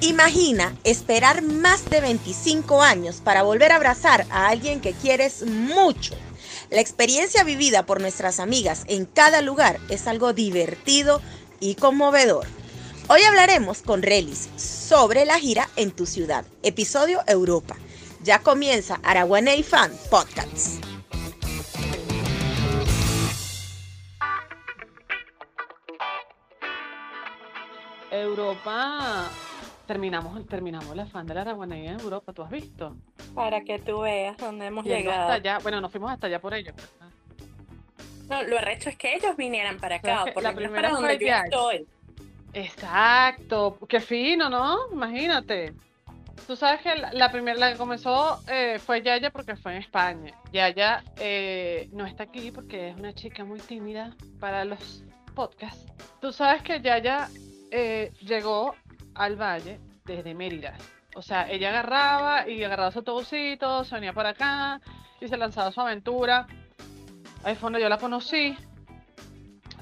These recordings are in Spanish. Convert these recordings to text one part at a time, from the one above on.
Imagina esperar más de 25 años para volver a abrazar a alguien que quieres mucho. La experiencia vivida por nuestras amigas en cada lugar es algo divertido y conmovedor. Hoy hablaremos con Relis sobre la gira en tu ciudad, episodio Europa. Ya comienza Araguaney Fan Podcast. Europa terminamos, terminamos la fan de la Araguanía en Europa, ¿tú has visto? Para que tú veas dónde hemos llegado. Hasta allá, bueno, nos fuimos hasta allá por ellos. No, lo arrecho es que ellos vinieran para acá, ¿Sabes qué? por La primera para donde yo estoy. Exacto, qué fino, ¿no? Imagínate. Tú sabes que la, la primera, la que comenzó eh, fue Yaya porque fue en España. Yaya eh, no está aquí porque es una chica muy tímida para los podcasts. Tú sabes que Yaya eh, llegó al valle desde Mérida. O sea, ella agarraba y agarraba su autobusito, se venía para acá y se lanzaba su aventura. Ahí fue donde yo la conocí.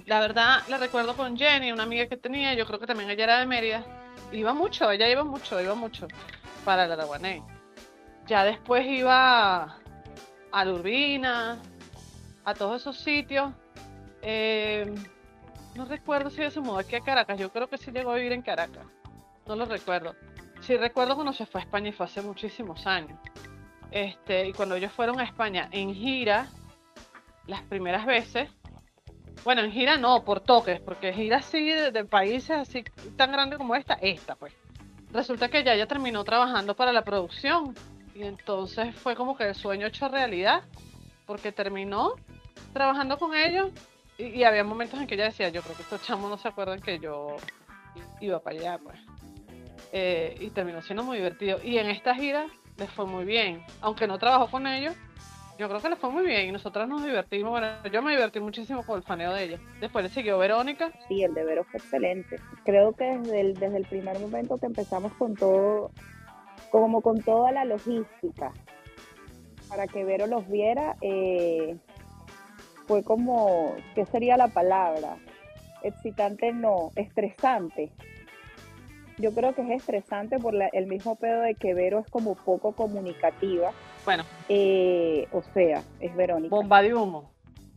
La verdad, la recuerdo con Jenny, una amiga que tenía, yo creo que también ella era de Mérida. Iba mucho, ella iba mucho, iba mucho para el Araguané. Ya después iba a la Urbina, a todos esos sitios. Eh, no recuerdo si ella se mudó aquí a Caracas, yo creo que sí llegó a vivir en Caracas. No lo recuerdo. Sí recuerdo cuando se fue a España y fue hace muchísimos años. Este, y cuando ellos fueron a España en gira, las primeras veces, bueno, en gira no, por toques, porque gira así de, países así tan grande como esta, esta pues. Resulta que ya ella terminó trabajando para la producción y entonces fue como que el sueño hecho realidad, porque terminó trabajando con ellos y, había momentos en que ella decía, yo creo que estos chamos no se acuerdan que yo iba para allá, pues. Eh, y terminó siendo muy divertido. Y en esta gira les fue muy bien, aunque no trabajó con ellos, yo creo que les fue muy bien y nosotras nos divertimos. Bueno, yo me divertí muchísimo con el faneo de ella. Después le siguió Verónica. Sí, el de Vero fue excelente. Creo que desde el, desde el primer momento que empezamos con todo, como con toda la logística, para que Vero los viera, eh, fue como, ¿qué sería la palabra? Excitante no, estresante. Yo creo que es estresante por la- el mismo pedo de que Vero es como poco comunicativa. Bueno, Eh, o sea, es Verónica. bomba de humo.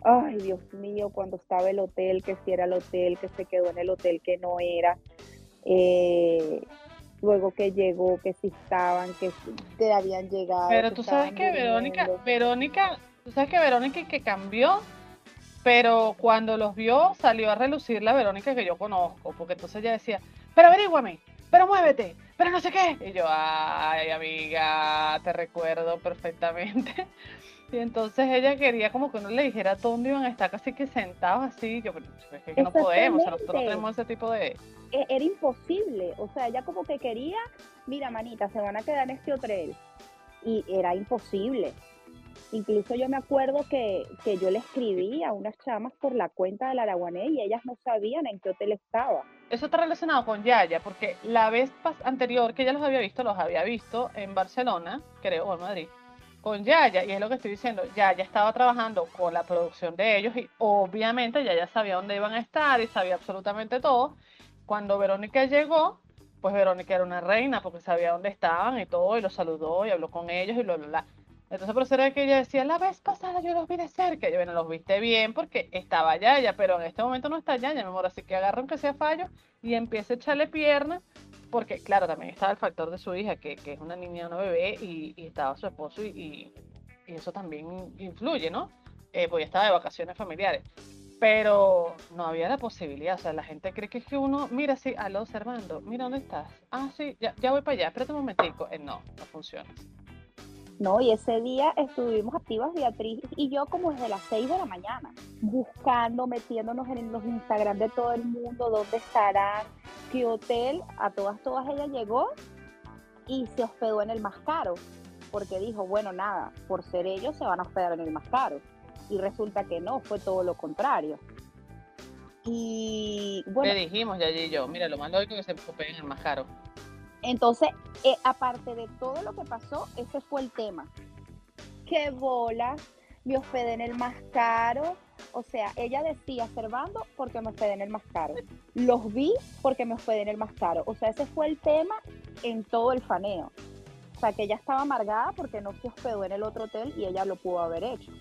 Ay, Dios mío, cuando estaba el hotel, que si era el hotel, que se quedó en el hotel que no era. Eh, luego que llegó, que si estaban, que, si- que habían llegado. Pero que tú sabes que Verónica. Verónica, tú sabes que Verónica que cambió, pero cuando los vio salió a relucir la Verónica que yo conozco, porque entonces ella decía, pero averíguame, pero muévete, pero no sé qué. Y yo, ay, amiga, te recuerdo perfectamente. Y entonces ella quería como que uno le dijera dónde iban a estar casi que sentados así. Yo, pero es que no podemos, o sea, nosotros no tenemos ese tipo de... E- Era imposible, o sea, ella como que quería, mira, manita, se van a quedar en este hotel. Y era imposible. Incluso yo me acuerdo que, que yo le escribí a unas chamas por la cuenta del Araguané y ellas no sabían en qué hotel estaba. Eso está relacionado con Yaya, porque la vez anterior que ella los había visto, los había visto en Barcelona, creo, o en Madrid, con Yaya, y es lo que estoy diciendo, Yaya estaba trabajando con la producción de ellos y obviamente Yaya sabía dónde iban a estar y sabía absolutamente todo. Cuando Verónica llegó, pues Verónica era una reina porque sabía dónde estaban y todo, y los saludó y habló con ellos y lo, lo, la. Entonces por eso era que ella decía, la vez pasada yo los vi de cerca, y bueno, los viste bien porque estaba Yaya, pero en este momento no está Yaya, mi amor, así que agarra aunque sea fallo y empieza a echarle pierna, porque claro, también estaba el factor de su hija, que, que es una niña, una bebé, y, estaba su esposo, y, eso también influye, ¿no? Eh, pues estaba de vacaciones familiares. Pero no había la posibilidad, o sea, la gente cree que es que uno, mira, sí, aló, Servando, mira, ¿dónde estás? Ah, sí, ya, ya voy para allá, espérate un momentico. Eh, no, no funciona. No, y ese día estuvimos activas Beatriz y yo como desde las 6 de la mañana, buscando, metiéndonos en los Instagram de todo el mundo, dónde estarán, qué hotel, a todas, todas ella llegó y se hospedó en el más caro, porque dijo, bueno, nada, por ser ellos se van a hospedar en el más caro. Y resulta que no, fue todo lo contrario. Y bueno, Le dijimos, ya y yo, mira, lo más lógico es que se ocupen en el más caro. Entonces, eh, aparte de todo lo que pasó, ese fue el tema. Qué bola, me hospedé en el más caro, O sea, ella decía, Servando, porque me hospedé en el más caro. Los vi porque me hospedé en el más caro. O sea, ese fue el tema en todo el faneo. O sea, que ella estaba amargada porque no se hospedó en el otro hotel y ella lo pudo haber hecho.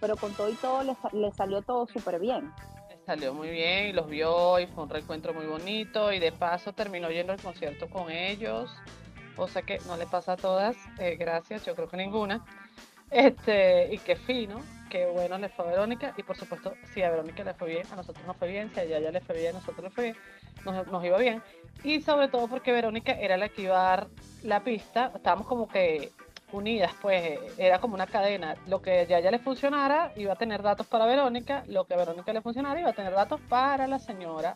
Pero con todo y todo le, le salió todo súper bien. Salió muy bien y los vio y fue un reencuentro muy bonito y de paso terminó yendo al concierto con ellos, cosa que no le pasa a todas, eh, gracias, yo creo que ninguna. Este, y qué fino, qué bueno le fue a Verónica y por supuesto si a Verónica le fue bien, a nosotros nos fue bien, si a ella le fue bien, a nosotros le fue bien, nos iba bien. Y sobre todo porque Verónica era la que iba a dar la pista, estábamos como que unidas, pues era como una cadena. Lo que ya ya le funcionara iba a tener datos para Verónica, lo que a Verónica le funcionara iba a tener datos para la señora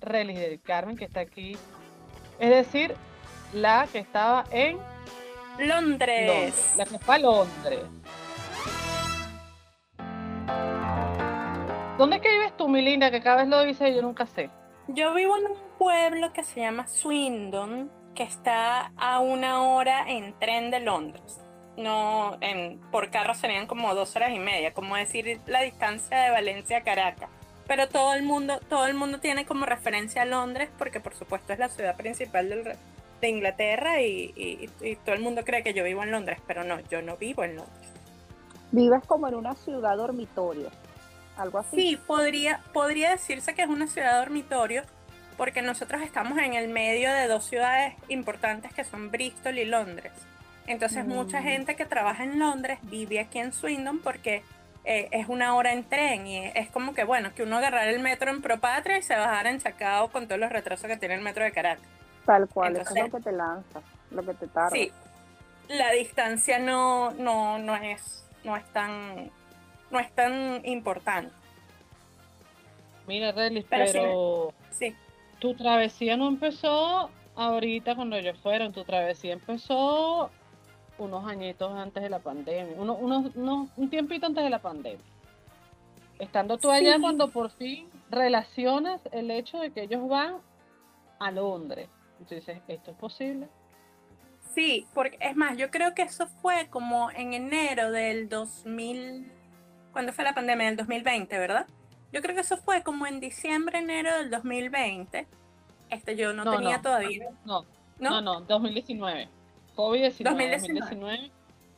Relis del Carmen que está aquí. Es decir, la que estaba en Londres. Londres, la que fue a Londres. ¿Dónde es que vives tú, mi linda? Que cada vez lo dice y yo nunca sé. Yo vivo en un pueblo que se llama Swindon, que está a una hora en tren de Londres. No, en, por carro serían como dos horas y media, como decir la distancia de Valencia a Caracas. Pero todo el mundo, todo el mundo tiene como referencia a Londres, porque por supuesto es la ciudad principal del de Inglaterra y, y- y todo el mundo cree que yo vivo en Londres, pero no, yo no vivo en Londres. Vives como en una ciudad dormitorio. Algo así. Sí, podría, podría decirse que es una ciudad dormitorio, porque nosotros estamos en el medio de dos ciudades importantes que son Bristol y Londres. Entonces mucha Mm. gente que trabaja en Londres vive aquí en Swindon porque eh, es una hora en tren y es como que, bueno, que uno agarrar el metro en Propatria y se bajara en Chacao con todos los retrasos que tiene el metro de Caracas. Tal cual, eso Entonces- es lo que te lanza, lo que te tarda. Sí, la distancia no, no, no, es, no, es tan, no es tan importante. Mira, Relis, Pero sí. pero Sí. Tu travesía no empezó ahorita cuando ellos fueron, tu travesía empezó unos añitos antes de la pandemia, uno, unos- unos- un tiempito antes de la pandemia. Estando tú allá Sí. cuando por fin relacionas el hecho de que ellos van a Londres. Entonces, ¿esto es posible? Sí, porque es más, yo creo que eso fue como en enero del 2000, cuando fue la pandemia del 2020, ¿verdad? Yo creo que eso fue como en diciembre, enero del 2020. Este yo no, No, tenía no. todavía, No, ¿no? no, no, 2019. COVID-19, 2019.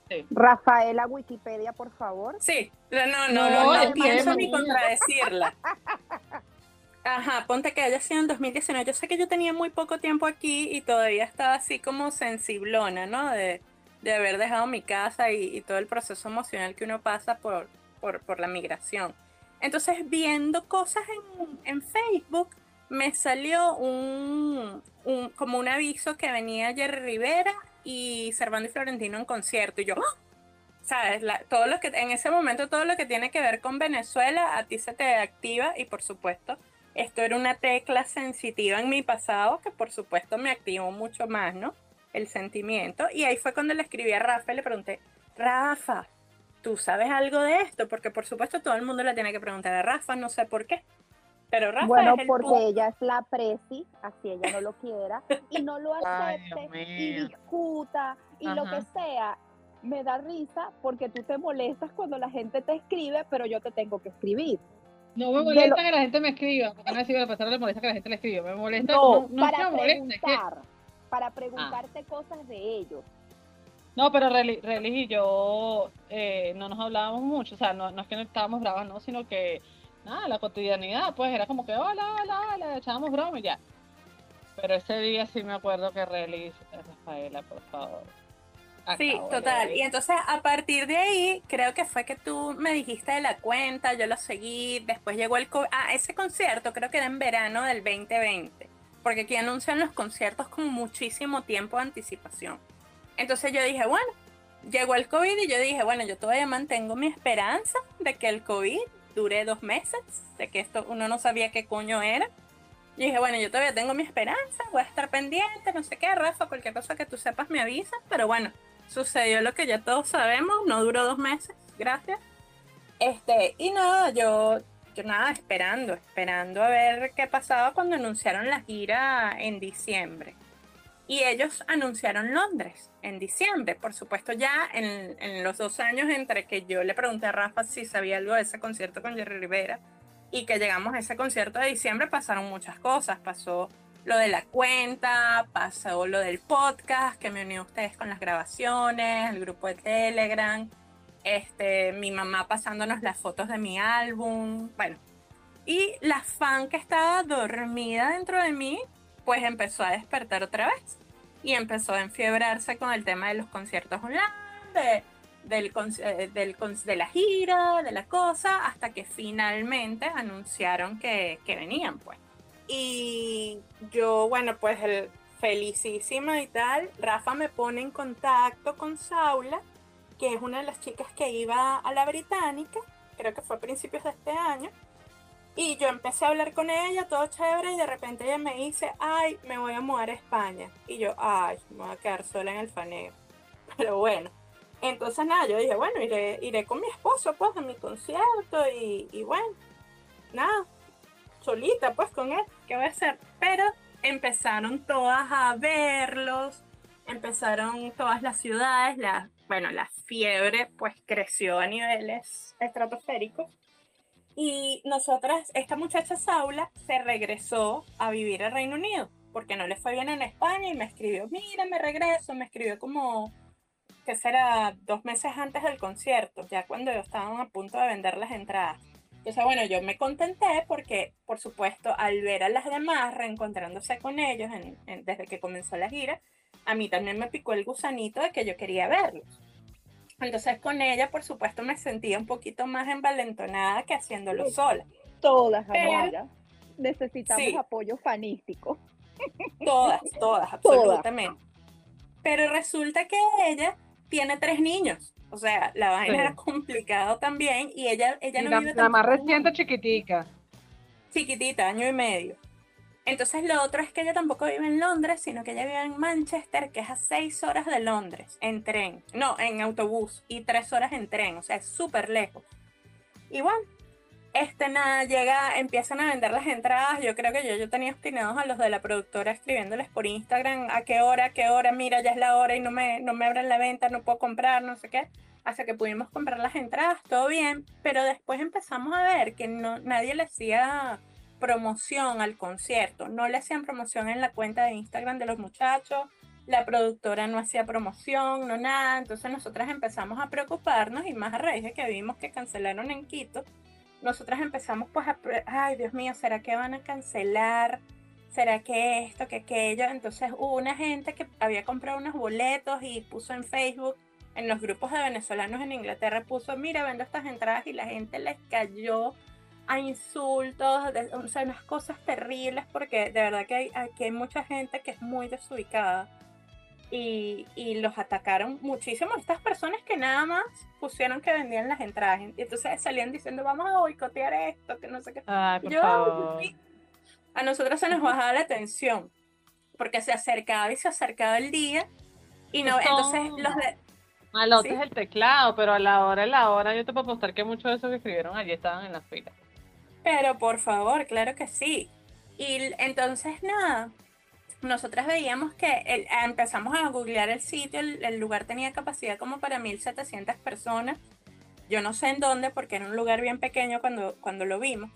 2019. Rafaela Wikipedia, por favor. Sí, no, no, No, no, pienso ni contradecirla. Ajá, ponte que haya sido en 2019. Yo sé que yo tenía muy poco tiempo aquí y todavía estaba así como sensiblona, ¿no? De, de haber dejado mi casa y, y todo el proceso emocional que uno pasa por, por, por la migración. Entonces, viendo cosas en, Facebook, me salió un, como un aviso que venía Jerry Rivera y Servando y Florentino en concierto. Y yo, ¡ah! ¿sabes? Todo lo que, en ese momento todo lo que tiene que ver con Venezuela a ti se te activa y por supuesto esto era una tecla sensitiva en mi pasado que por supuesto me activó mucho más, ¿no? El sentimiento. Y ahí fue cuando le escribí a Rafa y le pregunté, Rafa, ¿tú sabes algo de esto? Porque por supuesto todo el mundo le tiene que preguntar a Rafa, no sé por qué. Pero Rafa Bueno, es el porque punto. ella es la presi, así ella no lo quiera, y no lo Ay, acepte y discuta y lo que sea. Me da risa porque tú te molestas cuando la gente te escribe, pero yo te tengo que escribir. No me molesta lo- que la gente me escriba, porque no la le molesta que la gente le escriba, me molesta, No, no, no es que para es que- preguntar, para preguntarte cosas de ellos. No, pero Reli, Reli y yo eh, no nos hablábamos mucho, o sea, no, no es que no estábamos bravas, no, sino que, nada, la cotidianidad, pues era como que, hola, hola, hola, echábamos broma y ya. Pero ese día sí me acuerdo que Reli, Rafaela, por favor. Sí, total. Y entonces a partir de ahí, creo que fue que tú me dijiste de la cuenta, yo lo seguí, después llegó el... co- Ah, ese concierto creo que era en verano del 2020, porque aquí anuncian los conciertos con muchísimo tiempo de anticipación. Entonces yo dije, bueno, llegó el COVID y yo dije, bueno, yo todavía mantengo mi esperanza de que el COVID dure dos meses, de que esto uno no sabía qué coño era. Y dije, bueno, yo todavía tengo mi esperanza, voy a estar pendiente, no sé qué, Rafa, cualquier cosa que tú sepas me avisas, pero bueno, sucedió lo que ya todos sabemos, no duró dos meses, gracias. Este, y nada, yo, yo nada, esperando, esperando a ver qué pasaba cuando anunciaron la gira en diciembre. Y ellos anunciaron Londres en diciembre. Por supuesto, ya en, los dos años entre que yo le pregunté a Rafa si sabía algo de ese concierto con Jerry Rivera y que llegamos a ese concierto de diciembre, pasaron muchas cosas. Pasó lo de la cuenta, pasó lo del podcast, que me unió a ustedes con las grabaciones, el grupo de Telegram, este, mi mamá pasándonos las fotos de mi álbum. Bueno, y la fan que estaba dormida dentro de mí pues empezó a despertar otra vez y empezó a enfiebrarse con el tema de los conciertos online, de, del, eh, del, de la gira, de la cosa, hasta que finalmente anunciaron que, que venían, pues. Y yo, bueno, pues el, felicísima y tal, Rafa me pone en contacto con Saula, que es una de las chicas que iba a la británica, creo que fue a principios de este año, y yo empecé a hablar con ella, todo chévere, y de repente ella me dice, ay, me voy a mudar a España. Y yo, ay, me voy a quedar sola en el faneo. Pero bueno, entonces nada, yo dije, bueno, iré, iré con mi esposo, pues, a mi concierto, y, y bueno, nada, solita, pues, con él, ¿qué voy a hacer? Pero empezaron todas a verlos, empezaron todas las ciudades, la, bueno, la fiebre, pues, creció a niveles estratosféricos y nosotras, esta muchacha Saula se regresó a vivir al Reino Unido porque no le fue bien en España y me escribió, mira, me regreso, me escribió como, que será dos meses antes del concierto, ya cuando estaban a punto de vender las entradas. Entonces, bueno, yo me contenté porque, por supuesto, al ver a las demás reencontrándose con ellos desde que comenzó la gira, a mí también me picó el gusanito de que yo quería verlos. Entonces con ella, por supuesto, me sentía un poquito más envalentonada que haciéndolo sola. Todas, amigas. Necesitamos apoyo fanístico. Todas, todas, absolutamente. Pero resulta que ella tiene tres niños. O sea, la vaina era complicado también y ella, ella no la, vive La más reciente chiquitica. Chiquitita, año y medio. Entonces lo otro es que ella tampoco vive en Londres, sino que ella vive en Manchester, que es a seis horas de Londres, en tren, no, en autobús, y tres horas en tren, o sea, es súper lejos. Y bueno, este nada, llega, empiezan a vender las entradas, yo creo que yo, yo tenía obstinados a los de la productora escribiéndoles por Instagram, a qué hora, a qué hora, mira, ya es la hora y no me, no me abren la venta, no puedo comprar, no sé qué. Hasta que pudimos comprar las entradas, todo bien, pero después empezamos a ver que no, nadie le hacía promoción al concierto. No le hacían promoción en la cuenta de Instagram de los muchachos, la productora no hacía promoción, no nada. Entonces nosotras empezamos a preocuparnos y más a raíz de que vimos que cancelaron en Quito, nosotras empezamos pues a, ay Dios mío, ¿será que van a cancelar? ¿Será que esto, que aquello? Entonces hubo una gente que había comprado unos boletos y puso en Facebook, en los grupos de venezolanos en Inglaterra, puso, mira, vendo estas entradas y la gente les cayó a insultos, o sea, unas cosas terribles, porque de verdad que hay, aquí hay mucha gente que es muy desubicada. Y, y, los atacaron muchísimo estas personas que nada más pusieron que vendían las entradas. Y entonces salían diciendo, vamos a boicotear esto, que no sé qué. Ay, por favor. A nosotros se nos bajaba la atención, porque se acercaba y se acercaba el día. Y no, entonces los de... Malote es el teclado, pero a la hora, a la hora, yo te puedo apostar que muchos de esos que escribieron allí estaban en la fila. Pero por favor, claro que sí. Y entonces nada, nosotras veíamos que empezamos a googlear el sitio, el, lugar tenía capacidad como para 1700 personas. Yo no sé en dónde porque era un lugar bien pequeño cuando, cuando lo vimos.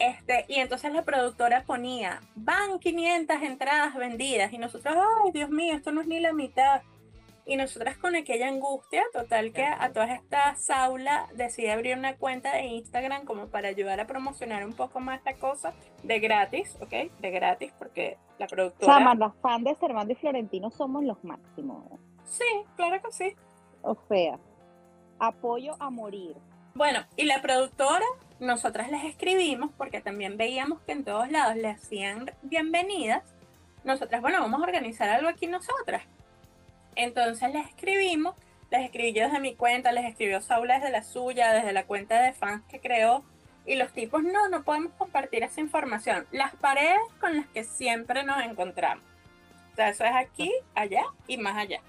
Este, y entonces la productora ponía, van 500 entradas vendidas y nosotros, ay Dios mío, esto no es ni la mitad. Y nosotras con aquella angustia, total que a todas estas aulas decidí abrir una cuenta de Instagram como para ayudar a promocionar un poco más la cosa de gratis, ¿ok? De gratis porque la productora... O sea, las fans de Servando y Florentino somos los máximos. Sí, claro que sí. O sea, apoyo a morir. Bueno, y la productora, nosotras les escribimos porque también veíamos que en todos lados le hacían bienvenidas. Nosotras, bueno, vamos a organizar algo aquí nosotras entonces les escribimos, les escribí yo desde mi cuenta, les escribió Saula desde la suya, desde la cuenta de fans que creó. Y los tipos, no, no podemos compartir esa información. Las paredes con las que siempre nos encontramos. O sea, eso es aquí, allá y más allá.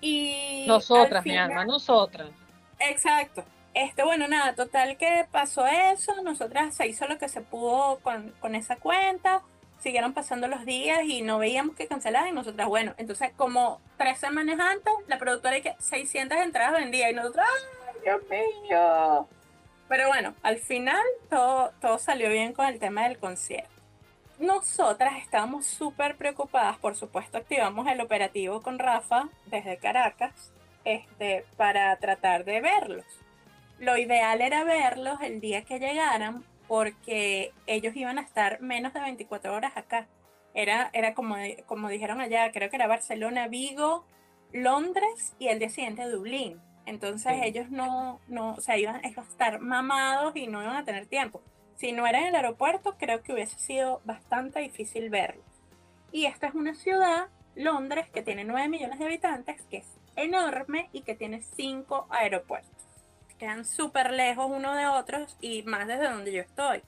Y nosotras, mi alma, nosotras. Exacto. Este, bueno, nada, total que pasó eso. Nosotras se hizo lo que se pudo con, con esa cuenta siguieron pasando los días y no veíamos que cancelaban y nosotras, bueno, entonces como tres semanas antes, la productora dice que 600 entradas vendía y nosotros, ¡ay, Dios mío! Pero bueno, al final todo, todo salió bien con el tema del concierto. Nosotras estábamos súper preocupadas, por supuesto activamos el operativo con Rafa desde Caracas este, para tratar de verlos. Lo ideal era verlos el día que llegaran porque ellos iban a estar menos de 24 horas acá. Era, era como, como dijeron allá, creo que era Barcelona, Vigo, Londres y el día siguiente Dublín. Entonces ellos no, no, o sea, iban a estar mamados y no iban a tener tiempo. Si no era en el aeropuerto, creo que hubiese sido bastante difícil verlos. Y esta es una ciudad, Londres, que tiene 9 millones de habitantes, que es enorme y que tiene 5 aeropuertos quedan súper lejos uno de otros y más desde donde yo estoy.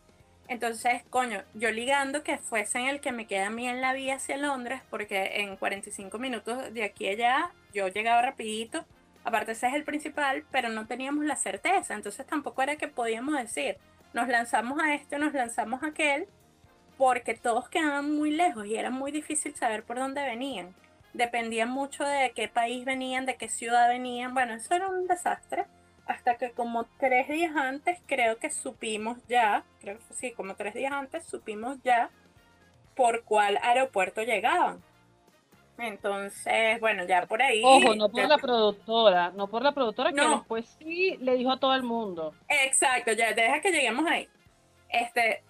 Entonces, coño, yo ligando que fuesen el que me queda a mí en la vía hacia Londres, porque en 45 minutos de aquí a allá yo llegaba rapidito. Aparte ese es el principal, pero no teníamos la certeza. Entonces tampoco era que podíamos decir, nos lanzamos a este, nos lanzamos a aquel, porque todos quedaban muy lejos y era muy difícil saber por dónde venían. Dependía mucho de qué país venían, de qué ciudad venían. Bueno, eso era un desastre hasta que como tres días antes creo que supimos ya, creo que sí, como tres días antes supimos ya por cuál aeropuerto llegaban. Entonces, bueno, ya por ahí. Ojo, no por la productora, no por la productora que después sí le dijo a todo el mundo. Exacto, ya deja que lleguemos ahí. Este,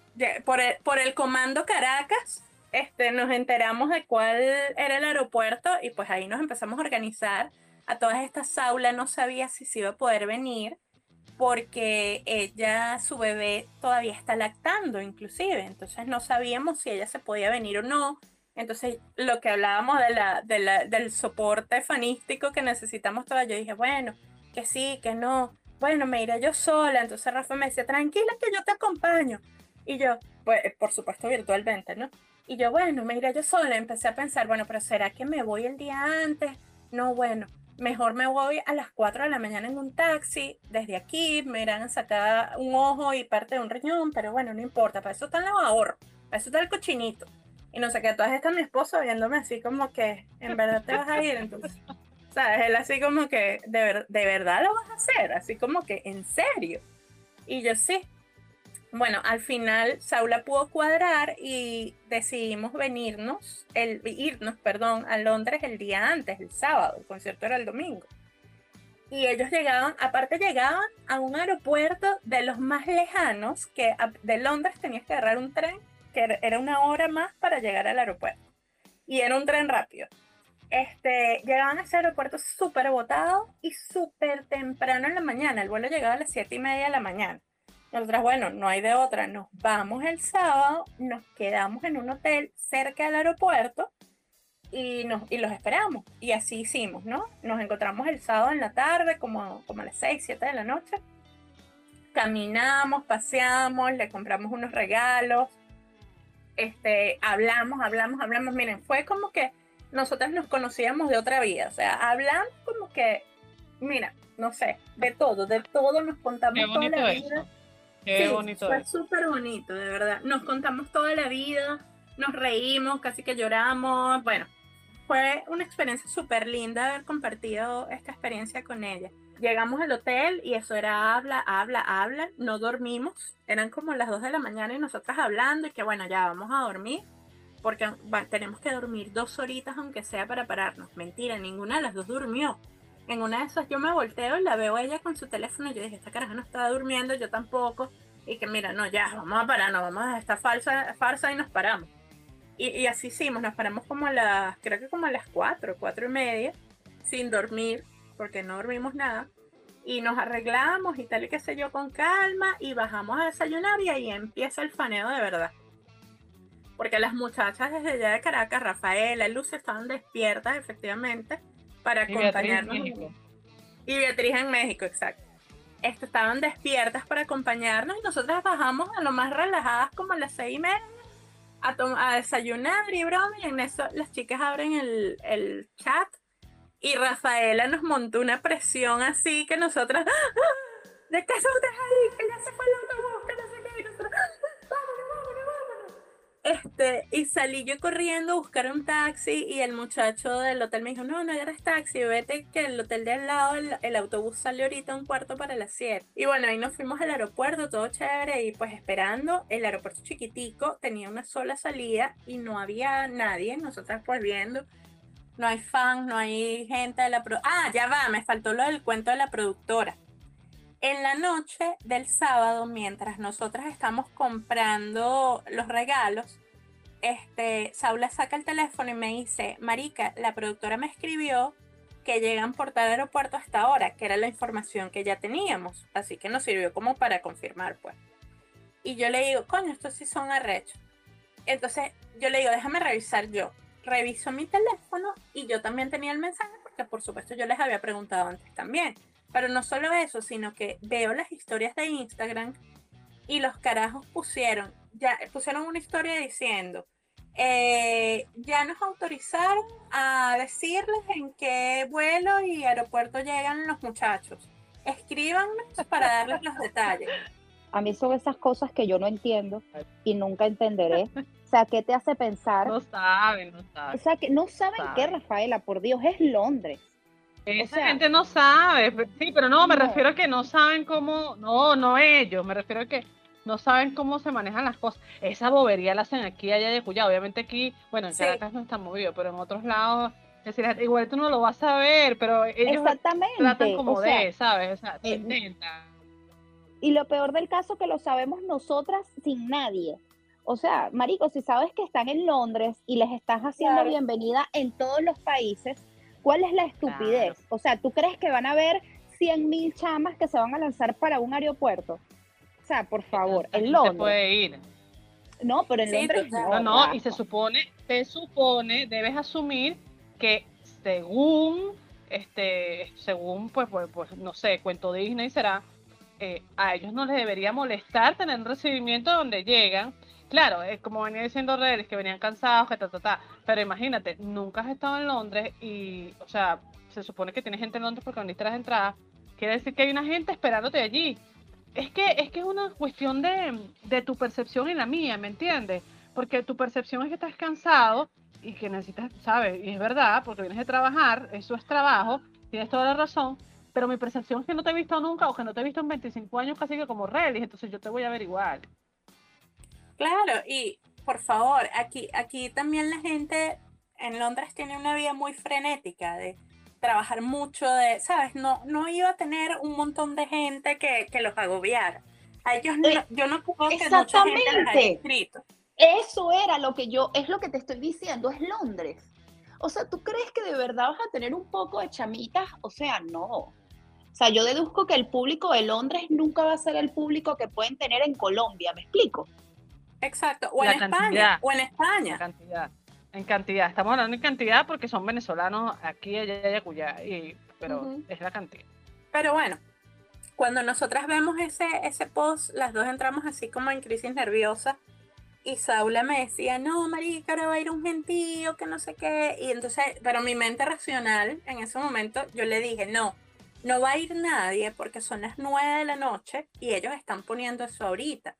por, el, por el comando Caracas, este, nos enteramos de cuál era el aeropuerto y pues ahí nos empezamos a organizar a todas estas aulas, no sabía si se iba a poder venir porque ella, su bebé todavía está lactando inclusive, entonces no sabíamos si ella se podía venir o no. Entonces, lo que hablábamos de la, del soporte fanístico que necesitamos todas, yo dije, bueno, que sí, que no, bueno, me iré yo sola. Entonces Rafa me decía, tranquila que yo te acompaño. Y yo, pues, por supuesto, virtualmente, ¿no? Y yo, bueno, me iré yo sola. Empecé a pensar, bueno, pero ¿será que me voy el día antes? No, bueno, mejor me voy a las 4 de la mañana en un taxi, desde aquí, me irán a sacar un ojo y parte de un riñón, pero bueno, no importa, para eso están los ahorros, para eso está el cochinito. Y no sé qué, todas está mi esposo viéndome así como que, en verdad te vas a ir, entonces, ¿sabes? Él así como que, de, de verdad lo vas a hacer, así como que, en serio. Y yo sí, bueno, al final Saula pudo cuadrar y decidimos venirnos, el, irnos, perdón, a Londres el día antes, el sábado, el concierto era el domingo. Y ellos llegaban, aparte llegaban a un aeropuerto de los más lejanos, que de Londres tenías que agarrar un tren, que era una hora más para llegar al aeropuerto. Y era un tren rápido. Este, llegaban a ese aeropuerto súper agotado y súper temprano en la mañana. El vuelo llegaba a las siete y media de la mañana. Nosotras, bueno, no hay de otra, nos vamos el sábado, nos quedamos en un hotel cerca del aeropuerto y, nos, y los esperamos. Y así hicimos, ¿no? Nos encontramos el sábado en la tarde, como, como a las 6, 7 de la noche. Caminamos, paseamos, le compramos unos regalos, este, hablamos, hablamos, hablamos. Miren, fue como que nosotras nos conocíamos de otra vida. O sea, hablamos como que, mira, no sé, de todo, de todo nos contamos toda la vida. Qué bonito. Fue súper bonito, de verdad. Nos contamos toda la vida, nos reímos, casi que lloramos. Bueno, fue una experiencia súper linda haber compartido esta experiencia con ella. Llegamos al hotel y eso era habla, habla, habla. No dormimos. Eran como las 2 de la mañana y nosotras hablando y que bueno, ya vamos a dormir. Porque tenemos que dormir dos horitas aunque sea para pararnos. Mentira, ninguna de las dos durmió. En una de esas yo me volteo y la veo a ella con su teléfono y yo dije, esta caraja no estaba durmiendo, yo tampoco. Y que mira, no, ya, vamos a pararnos, vamos a esta falsa, farsa y nos paramos. Y, así hicimos, nos paramos como a las, creo que como a las 4, 4 y media, sin dormir, porque no dormimos nada. Y nos arreglamos y tal y qué sé yo con calma y bajamos a desayunar y ahí empieza el faneo de verdad. Porque las muchachas desde allá de Caracas, Rafaela, Luz, estaban despiertas efectivamente para acompañarnos. y Beatriz en México, exacto. estaban despiertas para acompañarnos y nosotras bajamos a lo más relajadas como a las seis y media a, a desayunar y broma y en eso las chicas abren el, el chat y Rafaela nos montó una presión así que nosotras ¡Ah! ¿de qué son ahí? que ya se fue el autobús este y salí yo corriendo a buscar un taxi y el muchacho del hotel me dijo, no, no agarres taxi, vete que el hotel de al lado, el, autobús sale ahorita un cuarto para las 7. Y bueno, ahí nos fuimos al aeropuerto, todo chévere, y pues esperando, el aeropuerto chiquitico tenía una sola salida y no había nadie, nosotras pues viendo, no hay fans, no hay gente de la... Pro ah, ya va, me faltó lo del cuento de la productora en la noche del sábado, mientras nosotras estamos comprando los regalos, este, Saula saca el teléfono y me dice, Marica, la productora me escribió que llegan por tal aeropuerto hasta ahora, que era la información que ya teníamos. Así que nos sirvió como para confirmar, pues. Y yo le digo, coño, estos sí son arrechos. Entonces yo le digo, déjame revisar yo. Reviso mi teléfono y yo también tenía el mensaje porque por supuesto yo les había preguntado antes también. Pero no solo eso, sino que veo las historias de Instagram y los carajos pusieron, ya pusieron una historia diciendo, eh, ya nos autorizaron a decirles en qué vuelo y aeropuerto llegan los muchachos. Escríbanos para darles los detalles. A mí son esas cosas que yo no entiendo y nunca entenderé. O sea, ¿qué te hace pensar? No saben, no saben. O sea, que no saben, saben. qué, Rafaela, por Dios, es Londres. Esa gente no sabe, sí, pero no, me refiero a que no saben cómo, no, no ellos, me refiero a que no saben cómo se manejan las cosas. Esa bobería la hacen aquí, allá de Cuya. Obviamente aquí, bueno, en Caracas no está movido, pero en otros lados, es decir, igual tú no lo vas a ver, pero ellos Exactamente. tratan como de, ¿sabes? O sea, te eh, Y lo peor del caso que lo sabemos nosotras sin nadie. O sea, Marico, si sabes que están en Londres y les estás haciendo bienvenida en todos los países, ¿Cuál es la estupidez? O sea, ¿tú crees que van a haber 100 mil chamas que se van a lanzar para un aeropuerto? O sea, por favor, en Londres. puede ir. No, pero en Londres no. No, no, y se supone, se supone, debes asumir que según, este, según, pues, pues, pues no sé, cuento Disney será, eh, a ellos no les debería molestar tener un recibimiento donde llegan Claro, es como venía diciendo Redes, que venían cansados, que ta, ta, ta. Pero imagínate, nunca has estado en Londres y, o sea, se supone que tienes gente en Londres porque vendiste las entradas. Quiere decir que hay una gente esperándote allí. Es que es que es una cuestión de, de tu percepción y la mía, ¿me entiendes? Porque tu percepción es que estás cansado y que necesitas, ¿sabes? Y es verdad, porque vienes de trabajar, eso es trabajo, tienes toda la razón, pero mi percepción es que no te he visto nunca o que no te he visto en 25 años casi que como Redis, entonces yo te voy a ver igual. Claro, y por favor, aquí, aquí también la gente en Londres tiene una vida muy frenética de trabajar mucho, de, ¿sabes? No, no iba a tener un montón de gente que, que los agobiara. A ellos eh, yo no puedo que mucha gente escrito. Eso era lo que yo, es lo que te estoy diciendo, es Londres. O sea, ¿tú crees que de verdad vas a tener un poco de chamitas? O sea, no. O sea, yo deduzco que el público de Londres nunca va a ser el público que pueden tener en Colombia, ¿me explico? Exacto, o en España, o en España. En cantidad, en cantidad. Estamos hablando en cantidad porque son venezolanos aquí, allá, allá, y, pero es la cantidad. Pero bueno, cuando nosotras vemos ese, ese post, las dos entramos así como en crisis nerviosa. Y Saula me decía, no, marica, ahora va a ir un gentío, que no sé qué. Y entonces, pero mi mente racional, en ese momento, yo le dije, no, no va a ir nadie porque son las nueve de la noche y ellos están poniendo eso ahorita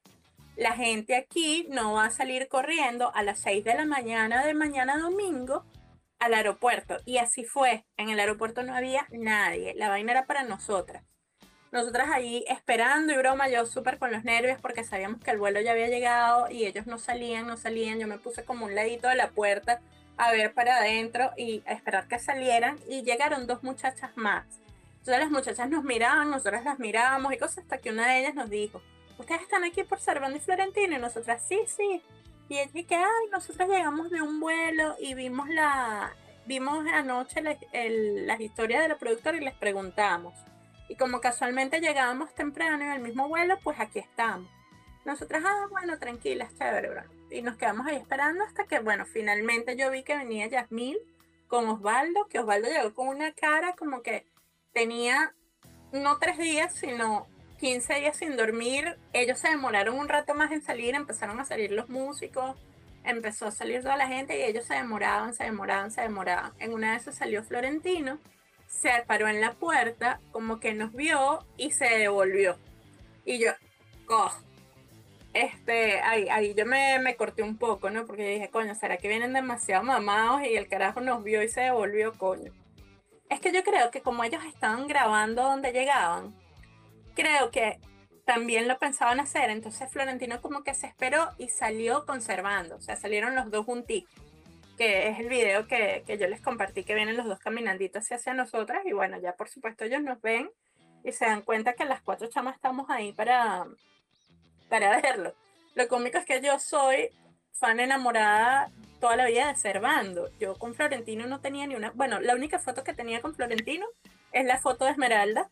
la gente aquí no va a salir corriendo a las 6 de la mañana de mañana domingo al aeropuerto. Y así fue. En el aeropuerto no había nadie. La vaina era para nosotras. Nosotras ahí esperando y broma, yo súper con los nervios porque sabíamos que el vuelo ya había llegado y ellos no salían, no salían. Yo me puse como un ladito de la puerta a ver para adentro y a esperar que salieran y llegaron dos muchachas más. Entonces las muchachas nos miraban, nosotras las mirábamos y cosas hasta que una de ellas nos dijo, ustedes están aquí por Servando y Florentino y nosotras sí, sí. Y ella que, ay, nosotras llegamos de un vuelo y vimos la, vimos anoche las historias de la productora y les preguntamos. Y como casualmente llegábamos temprano en el mismo vuelo, pues aquí estamos. Nosotras, ah, bueno, tranquilas, chévere, bro. Y nos quedamos ahí esperando hasta que, bueno, finalmente yo vi que venía Yasmil con Osvaldo, que Osvaldo llegó con una cara como que tenía no tres días, sino 15 días sin dormir, ellos se demoraron un rato más en salir, empezaron a salir los músicos, empezó a salir toda la gente y ellos se demoraban, se demoraban, se demoraban. En una de esas salió Florentino, se paró en la puerta, como que nos vio y se devolvió. Y yo, oh. este, ahí, ahí yo me, me corté un poco, ¿no? Porque dije, coño, ¿será que vienen demasiado mamados y el carajo nos vio y se devolvió, coño? Es que yo creo que como ellos estaban grabando donde llegaban, creo que también lo pensaban hacer, entonces Florentino como que se esperó y salió conservando, o sea, salieron los dos juntitos, que es el video que, que yo les compartí, que vienen los dos caminanditos hacia, hacia nosotras, y bueno, ya por supuesto ellos nos ven y se dan cuenta que las cuatro chamas estamos ahí para, para verlo. Lo cómico es que yo soy fan enamorada toda la vida de Servando. Yo con Florentino no tenía ni una, bueno, la única foto que tenía con Florentino es la foto de Esmeralda,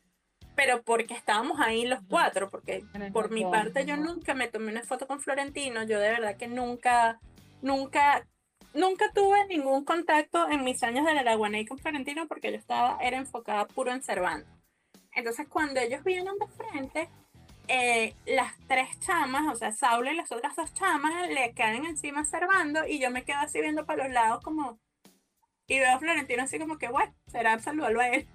pero porque estábamos ahí los cuatro, porque por mi parte yo nunca me tomé una foto con Florentino, yo de verdad que nunca, nunca, nunca tuve ningún contacto en mis años de la Araguaney con Florentino porque yo estaba, era enfocada puro en Servando. Entonces cuando ellos vienen de frente, eh, las tres chamas, o sea, Saúl y las otras dos chamas, le caen encima Servando y yo me quedo así viendo para los lados como... Y veo a Florentino así como que, bueno, será saludarlo a él.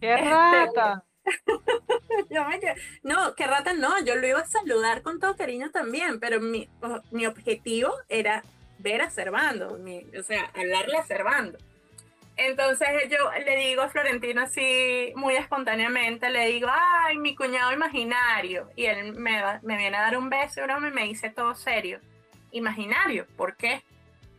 ¡Qué este, rata! no, qué rata no, yo lo iba a saludar con todo cariño también, pero mi, mi objetivo era ver a Servando, o sea, hablarle a Servando. Entonces yo le digo a Florentino así muy espontáneamente, le digo, ay, mi cuñado imaginario. Y él me, me viene a dar un beso y me dice todo serio, imaginario, ¿por qué?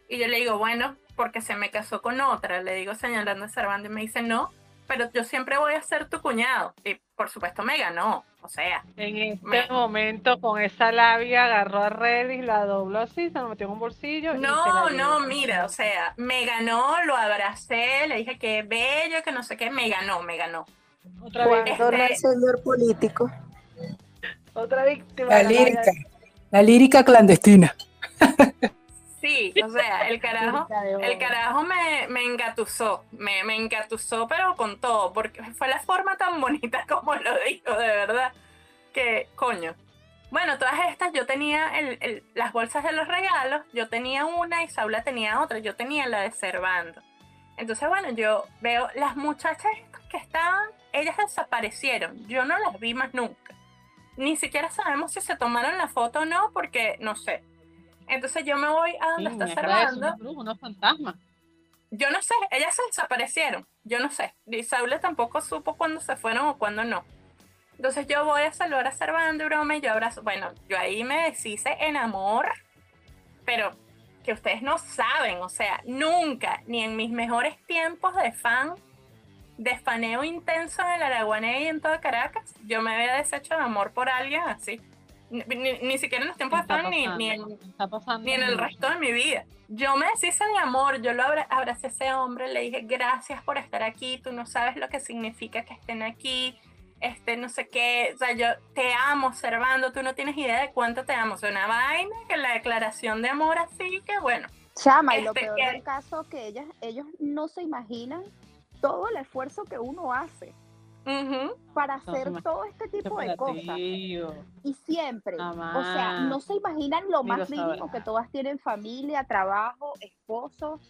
Y yo le digo, bueno, porque se me casó con otra, le digo señalando a Servando y me dice, no, pero yo siempre voy a ser tu cuñado. Y por supuesto me ganó, o sea. En este momento, con esa labia, agarró a Redis, la dobló así, se lo metió en un bolsillo. No, no, mira, o sea, me ganó, lo abracé, le dije que bello, que no sé qué, me ganó, me ganó. Otra vez. Este... señor político. Otra víctima. La lírica, la lírica clandestina. Sí, o sea, el carajo, el carajo me, me engatusó, me, me engatusó, pero con todo, porque fue la forma tan bonita como lo dijo, de verdad, que coño. Bueno, todas estas, yo tenía el, las bolsas de los regalos, yo tenía una y Saula tenía otra, yo tenía la de Servando. Entonces, bueno, yo veo las muchachas que estaban, ellas desaparecieron, yo no las vi más nunca. Ni siquiera sabemos si se tomaron la foto o no, porque no sé, entonces yo me voy a donde está Servando. Unos fantasmas. Yo no sé, ellas se desaparecieron. Yo no sé. Y Saúl tampoco supo cuándo se fueron o cuándo no. Entonces yo voy a saludar a Servando y broma y yo abrazo. Bueno, yo ahí me deshice en amor, pero que ustedes no saben, o sea, nunca, ni en mis mejores tiempos de fan, de faneo intenso en el Araguané y en toda Caracas, yo me había deshecho de amor por alguien así. Ni, siquiera en los tiempos de fan, ni, ni, en, ni en el resto de mi vida. Yo me deshice de amor, yo lo abracé a ese hombre, le dije gracias por estar aquí, tú no sabes lo que significa que estén aquí, este, no sé qué, o sea, yo te amo, observando, tú no tienes idea de cuánto te amo, o sea, una vaina, que la declaración de amor así, que bueno. Chama, y lo este, peor del caso que ellas, ellos no se imaginan todo el esfuerzo que uno hace para hacer todo este tipo de cosas. Y siempre, o sea, no se imaginan lo más mínimo que todas tienen familia, trabajo, esposos,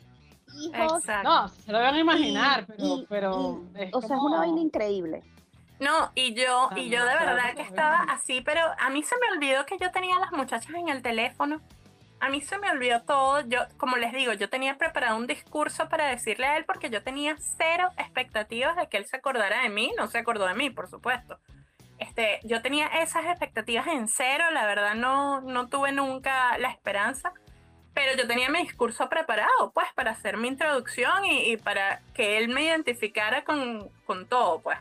hijos. No, se lo van a imaginar, pero, o sea, es una vaina increíble. No, y yo, y yo de verdad que estaba así, pero a mí se me olvidó que yo tenía a las muchachas en el teléfono a mí se me olvidó todo. Yo, como les digo, yo tenía preparado un discurso para decirle a él porque yo tenía cero expectativas de que él se acordara de mí. No se acordó de mí, por supuesto. Este, yo tenía esas expectativas en cero, la verdad no, no tuve nunca la esperanza, pero yo tenía mi discurso preparado, pues, para hacer mi introducción y, y para que él me identificara con, con todo, pues.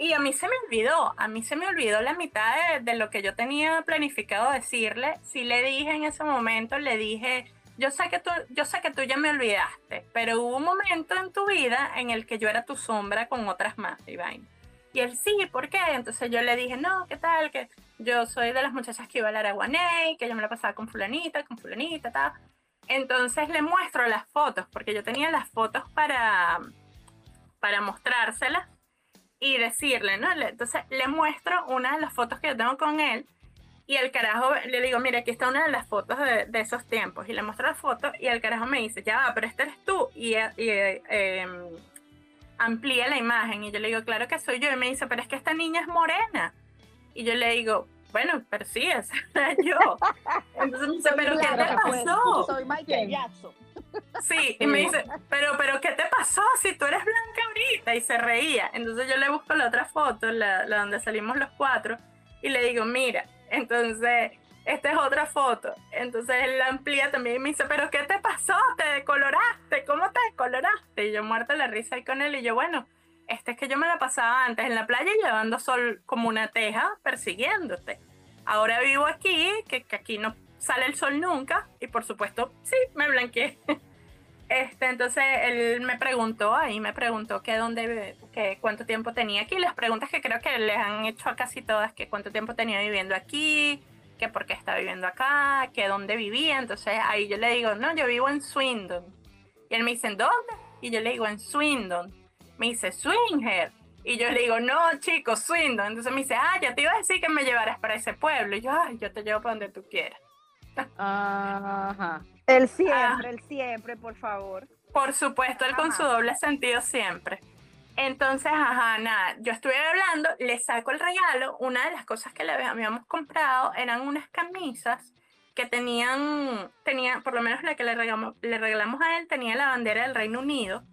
Y a mí se me olvidó, a mí se me olvidó la mitad de, lo que yo tenía planificado decirle. Sí le dije en ese momento, le dije, yo sé que tú, yo sé que tú ya me olvidaste, pero hubo un momento en tu vida en el que yo era tu sombra con otras más, Iván. Y él, sí, ¿por qué? Entonces yo le dije, no, ¿qué tal? Que yo soy de las muchachas que iba a la Araguaney, que yo me la pasaba con fulanita, con fulanita, tal. Entonces le muestro las fotos, porque yo tenía las fotos para, para mostrárselas y decirle, ¿no? Entonces le muestro una de las fotos que yo tengo con él y el carajo le digo, mira, aquí está una de las fotos de, esos tiempos y le muestro la foto y el carajo me dice, ya va, pero este eres tú y, em, amplía la imagen y yo le digo, claro que soy yo y me dice, pero es que esta niña es morena y yo le digo, bueno, pero sí, esa era yo. Entonces me dice, pero ¿qué te Claro que pasó? Soy Michael Jackson. Sí, y me dice, pero, pero, ¿qué te pasó si tú eres blanca ahorita? Y se reía. Entonces yo le busco la otra foto, la, la donde salimos los cuatro, y le digo, mira, entonces, esta es otra foto. Entonces él la amplía también y me dice, pero ¿qué te pasó? ¿Te decoloraste? ¿Cómo te decoloraste? Y yo muerta la risa ahí con él y yo, bueno, este es que yo me la pasaba antes en la playa llevando sol como una teja persiguiéndote. Ahora vivo aquí, que, que aquí no sale el sol nunca y por supuesto, sí, me blanqueé. Este, entonces él me preguntó ahí, me preguntó que dónde, que cuánto tiempo tenía aquí. Las preguntas que creo que les han hecho a casi todas, que cuánto tiempo tenía viviendo aquí, que por qué está viviendo acá, que dónde vivía. Entonces ahí yo le digo, no, yo vivo en Swindon. Y él me dice, ¿en dónde? Y yo le digo, en Swindon. Me dice, Swinghead. Y yo le digo, no, chicos, Swindon. Entonces me dice, ah, ya te iba a decir que me llevaras para ese pueblo. Y yo, ay, yo te llevo para donde tú quieras. Ajá. El Ah. siempre, el siempre, por favor. Por supuesto, él con su doble sentido siempre. Entonces, ajá, nada, yo estuve hablando, le saco el regalo, una de las cosas que le habíamos comprado eran unas camisas que tenían, tenían por lo menos la que le regalamos, le regalamos a él, tenía la bandera del Reino Unido.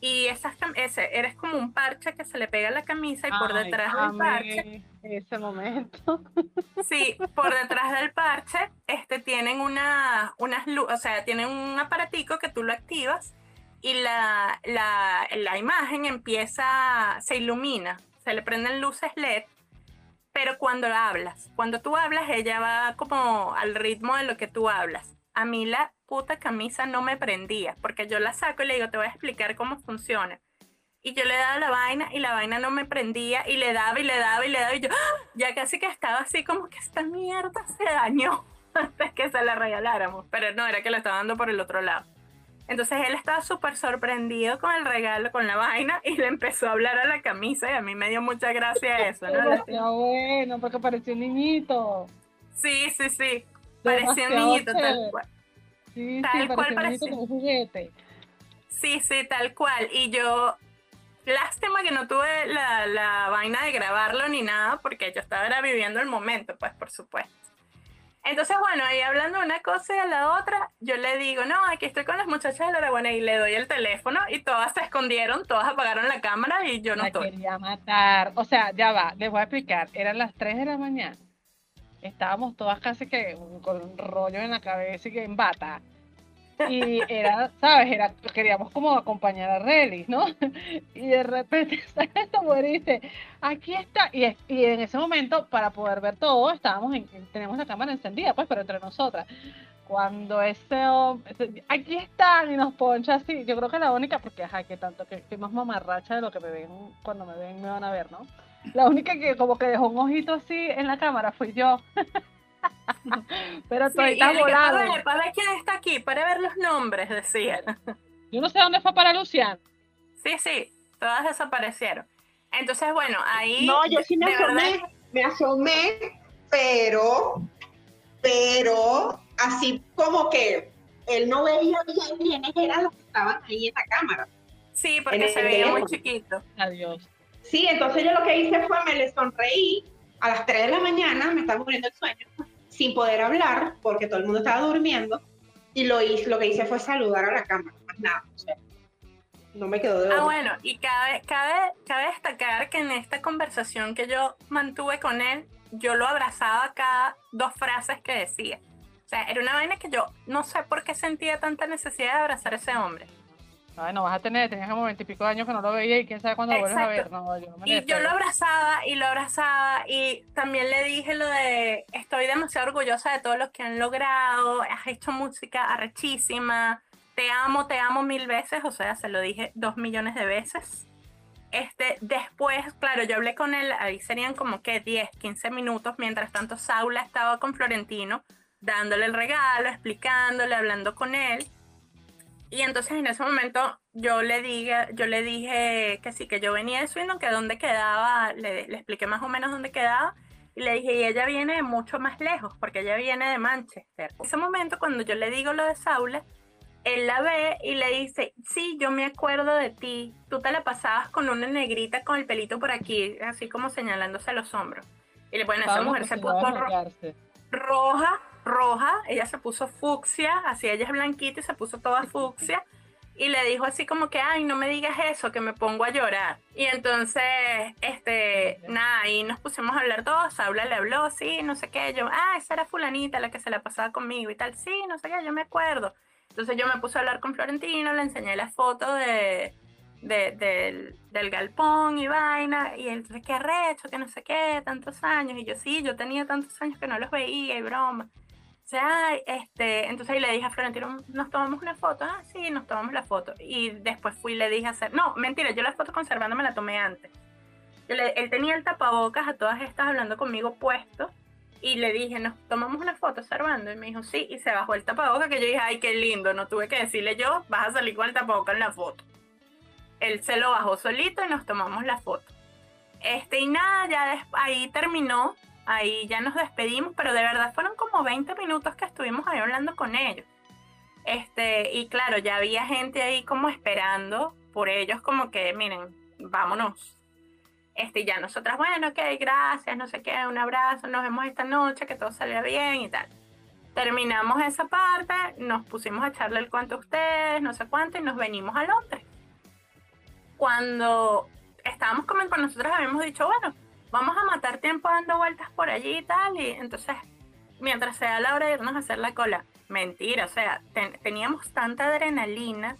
Y esas, ese, eres como un parche que se le pega a la camisa y por Ay, detrás del parche amé Ese momento. Sí, por detrás del parche este, tienen una, unas o sea, tienen un aparatico que tú lo activas y la, la, la imagen empieza, se ilumina, se le prenden luces LED, pero cuando hablas, cuando tú hablas, ella va como al ritmo de lo que tú hablas. A mí la puta camisa no me prendía, porque yo la saco y le digo, te voy a explicar cómo funciona. Y yo le daba la vaina y la vaina no me prendía y le daba y le daba y le daba y yo ¡ah! ya casi que estaba así como que esta mierda se dañó antes que se la regaláramos. Pero no, era que la estaba dando por el otro lado. Entonces él estaba súper sorprendido con el regalo, con la vaina y le empezó a hablar a la camisa y a mí me dio mucha gracia eso, ¿no? Demasiado bueno, porque parecía un niñito. Sí, sí, sí. Parecía un niñito tal cual. Sí, Tal sí, cual parecía un niñito un juguete. Sí, sí, tal cual. Y yo, lástima que no tuve la, la vaina de grabarlo ni nada, porque yo estaba era viviendo el momento, pues, por supuesto. Entonces, bueno, ahí hablando de una cosa y a la otra, yo le digo, no, aquí estoy con las muchachas de la Araguana y le doy el teléfono y todas se escondieron, todas apagaron la cámara y yo no La estoy. quería matar. O sea, ya va, les voy a explicar. Eran las 3 de la mañana. Estábamos todas casi que con un rollo en la cabeza y que en bata. Y era, ¿sabes? Era, queríamos como acompañar a Relis, ¿no? Y de repente sale esta mujer y aquí está. Y, y en ese momento, para poder ver todo, estábamos en, tenemos la cámara encendida, pues, pero entre nosotras. Cuando ese hombre, aquí están y nos poncha así, yo creo que la única, porque ajá, que tanto que, que más mamarracha de lo que me ven, cuando me ven me van a ver, ¿no? La única que como que dejó un ojito así en la cámara fui yo. Pero Sí, dije, para volado. ver, para ver quién está aquí, para ver los nombres, decían. Yo no sé dónde fue para Luciano. Sí, sí, todas desaparecieron. Entonces, bueno, ahí... No, yo sí me verdad- asomé, me asomé, pero, pero así como que él no veía bien quiénes eran los que estaban ahí en la cámara. Sí, porque se veía muy chiquito. Adiós. Sí, entonces yo lo que hice fue me le sonreí a las 3 de la mañana, me estaba muriendo el sueño, sin poder hablar porque todo el mundo estaba durmiendo y lo, hice, lo que hice fue saludar a la cámara, más nada. o sea, no me quedó de Ah, bueno, y cabe, cabe, cabe destacar que en esta conversación que yo mantuve con él, yo lo abrazaba cada dos frases que decía. O sea, era una vaina que yo no sé por qué sentía tanta necesidad de abrazar a ese hombre. Ay, no vas a tener, tenías como veintipico años que no lo veía y quién sabe cuándo lo vuelves a ver. Exacto. No, yo no me Y yo lo abrazaba y lo abrazaba y también le dije lo de estoy demasiado orgullosa de todo lo que han logrado, has hecho música arrechísima, te amo, te amo mil veces, o sea, se lo dije dos millones de veces. Este, después, claro, yo hablé con él, ahí serían como que 10, 15 minutos, mientras tanto Saula estaba con Florentino, dándole el regalo, explicándole, hablando con él. Y entonces en ese momento yo le dije, yo le dije que sí, que yo venía de Swindon, que dónde quedaba, le, le expliqué más o menos dónde quedaba, y le dije, y ella viene de mucho más lejos, porque ella viene de Manchester. En ese momento, cuando yo le digo lo de Saula, él la ve y le dice, sí, yo me acuerdo de ti, tú te la pasabas con una negrita con el pelito por aquí, así como señalándose los hombros. Y bueno, esa mujer se puso ro- roja, roja, ella se puso fucsia, así ella es blanquita y se puso toda fucsia. Y le dijo así como que, ay, no me digas eso, que me pongo a llorar. Y entonces, este, nada, y nos pusimos a hablar todos, Saula le habló, sí, no sé qué, yo, ah, esa era fulanita la que se la pasaba conmigo y tal, sí, no sé qué, yo me acuerdo. Entonces yo me puse a hablar con Florentino, le enseñé la foto de, de- del, del galpón y vaina, y él, qué arrecho, que no sé qué, tantos años, y yo, sí, yo tenía tantos años que no los veía y broma. Sea, este, entonces le dije a Florentino, ¿nos tomamos una foto? Ah, sí, nos tomamos la foto. Y después fui y le dije a hacer, no, mentira, yo la foto conservando me la tomé antes. Yo le- él tenía el tapabocas a todas estas hablando conmigo puesto y le dije, nos tomamos una foto observando. Y me dijo, sí, y se bajó el tapabocas que yo dije, ay, qué lindo, no tuve que decirle yo, vas a salir con el tapabocas en la foto. Él se lo bajó solito y nos tomamos la foto. Este, y nada, ya ahí terminó, ahí ya nos despedimos, pero de verdad fueron como 20 minutos que estuvimos ahí hablando con ellos. Este, y claro, ya había gente ahí como esperando por ellos, como que, miren, vámonos. Este, ya nosotras, bueno, ok, gracias, no sé qué, un abrazo, nos vemos esta noche, que todo salga bien y tal. Terminamos esa parte, nos pusimos a echarle el cuento a ustedes, no sé cuánto, y nos venimos a Londres. Cuando estábamos comiendo con nosotros, habíamos dicho, bueno, vamos a matar tiempo dando vueltas por allí y tal, y entonces, mientras sea la hora de irnos a hacer la cola, mentira, o sea, ten- teníamos tanta adrenalina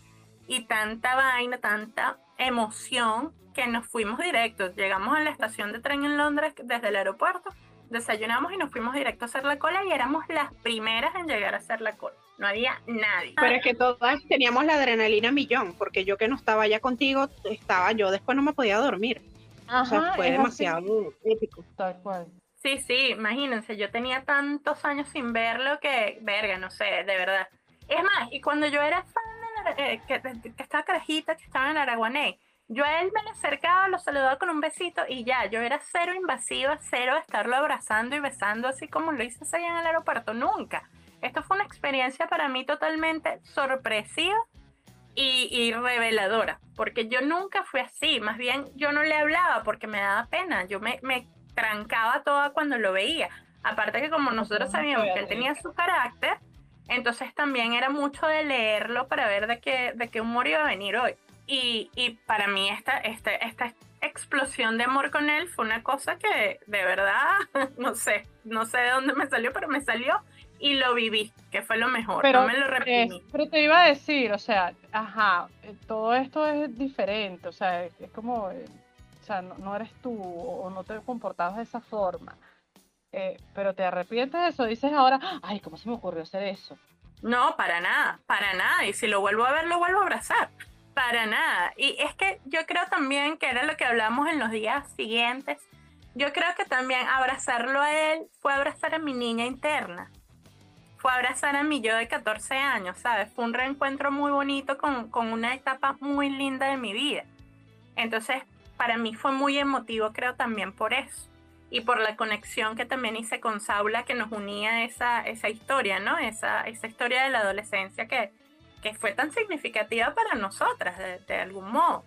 y tanta vaina, tanta emoción que nos fuimos directos. Llegamos a la estación de tren en Londres desde el aeropuerto, desayunamos y nos fuimos directo a hacer la cola y éramos las primeras en llegar a hacer la cola. No había nadie. Pero es que todas teníamos la adrenalina millón, porque yo que no estaba ya contigo, estaba yo, después no me podía dormir. O sea, Ajá, fue es así, demasiado épico. Tal cual. Sí, sí, imagínense, yo tenía tantos años sin verlo que, verga, no sé, de verdad. Es más, y cuando yo era fan de la- eh, que, que estaba carajita, que estaba en Araguané, yo a él me le acercaba, lo saludaba con un besito y ya, yo era cero invasiva, cero de estarlo abrazando y besando así como lo hice allá en el aeropuerto, nunca. Esto fue una experiencia para mí totalmente sorpresiva y, y reveladora, porque yo nunca fui así, más bien yo no le hablaba porque me daba pena, yo me, me trancaba toda cuando lo veía. Aparte que como nosotros sabíamos que él tenía su carácter, entonces también era mucho de leerlo para ver de qué, de qué humor iba a venir hoy. Y, y para mí esta, esta, esta explosión de amor con él fue una cosa que de verdad, no sé, no sé de dónde me salió, pero me salió y lo viví, que fue lo mejor, Pero, no me lo es- reprimí. pero te iba a decir, o sea, ajá, eh, todo esto es diferente, o sea, es, es como, eh, o sea, no, no eres tú o no te comportabas de esa forma. Eh, pero te arrepientes de eso, dices ahora, ay, ¿cómo se me ocurrió hacer eso? No, para nada, para nada. Y si lo vuelvo a ver, lo vuelvo a abrazar. Para nada. Y es que yo creo también que era lo que hablamos en los días siguientes. Yo creo que también abrazarlo a él fue abrazar a mi niña interna. Fue abrazar a mi yo de 14 años, ¿sabes? Fue un reencuentro muy bonito con, con una etapa muy linda de mi vida. Entonces, para mí fue muy emotivo, creo también por eso. Y por la conexión que también hice con Saula, que nos unía esa, esa historia, ¿no? Esa, esa historia de la adolescencia que, que fue tan significativa para nosotras, de, de algún modo.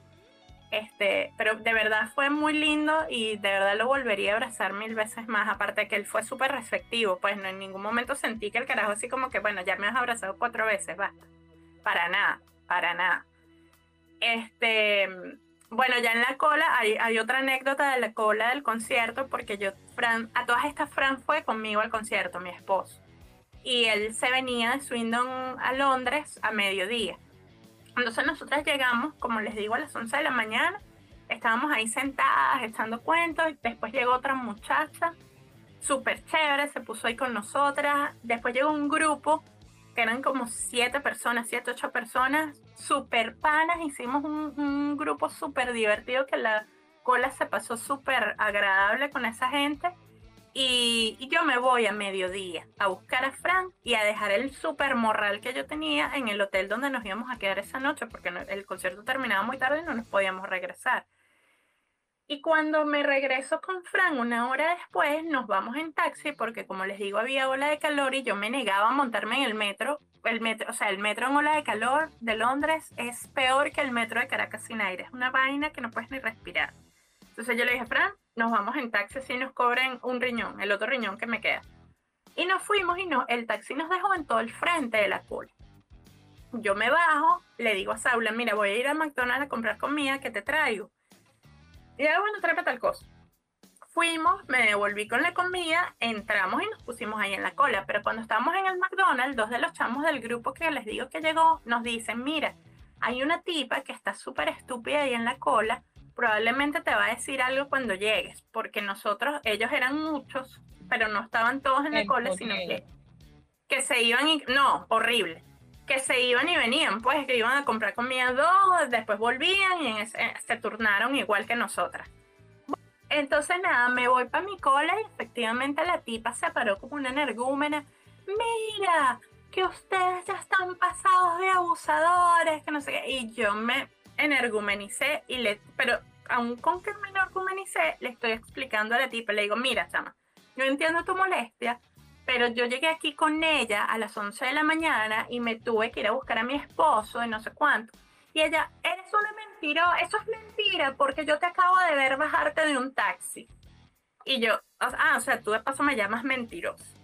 Este, pero de verdad fue muy lindo y de verdad lo volvería a abrazar mil veces más. Aparte de que él fue súper receptivo, pues no en ningún momento sentí que el carajo así como que, bueno, ya me has abrazado cuatro veces, basta. Para nada, para nada. Este, bueno, ya en la cola hay, hay otra anécdota de la cola del concierto, porque yo, Fran, a todas estas, Fran fue conmigo al concierto, mi esposo. Y él se venía de Swindon a Londres a mediodía. Entonces nosotras llegamos, como les digo, a las 11 de la mañana. Estábamos ahí sentadas, echando cuentos. Después llegó otra muchacha, súper chévere, se puso ahí con nosotras. Después llegó un grupo, que eran como siete personas, siete, ocho personas, súper panas. Hicimos un, un grupo súper divertido que la cola se pasó súper agradable con esa gente. Y, yo me voy a mediodía a buscar a Frank y a dejar el super morral que yo tenía en el hotel donde nos íbamos a quedar esa noche, porque el concierto terminaba muy tarde y no nos podíamos regresar. Y cuando me regreso con Frank una hora después, nos vamos en taxi, porque como les digo, había ola de calor y yo me negaba a montarme en el metro. El metro, o sea, el metro en ola de calor de Londres es peor que el metro de Caracas sin aire. Es una vaina que no puedes ni respirar. Entonces yo le dije, Fran, nos vamos en taxi si nos cobren un riñón, el otro riñón que me queda. Y nos fuimos y no, el taxi nos dejó en todo el frente de la cola. Yo me bajo, le digo a Saula, mira, voy a ir a McDonald's a comprar comida, que te traigo? Y ya, bueno, tráeme tal cosa. Fuimos, me devolví con la comida, entramos y nos pusimos ahí en la cola. Pero cuando estábamos en el McDonald's, dos de los chamos del grupo que les digo que llegó, nos dicen, mira, hay una tipa que está súper estúpida ahí en la cola, probablemente te va a decir algo cuando llegues, porque nosotros, ellos eran muchos, pero no estaban todos en la cola, sino que, que se iban y, no, horrible, que se iban y venían, pues que iban a comprar comida dos, después volvían y se turnaron igual que nosotras. Entonces nada, me voy para mi cola y efectivamente la tipa se paró como una energúmena. Mira, que ustedes ya están pasados de abusadores, que no sé qué. Y yo me energumenicé y le, pero aún con que me energumenicé, le estoy explicando a la tipa, le digo, mira, chama, yo entiendo tu molestia, pero yo llegué aquí con ella a las 11 de la mañana y me tuve que ir a buscar a mi esposo y no sé cuánto. Y ella, eres una mentira, eso es mentira, porque yo te acabo de ver bajarte de un taxi. Y yo, ah, o sea, tú de paso me llamas mentiroso.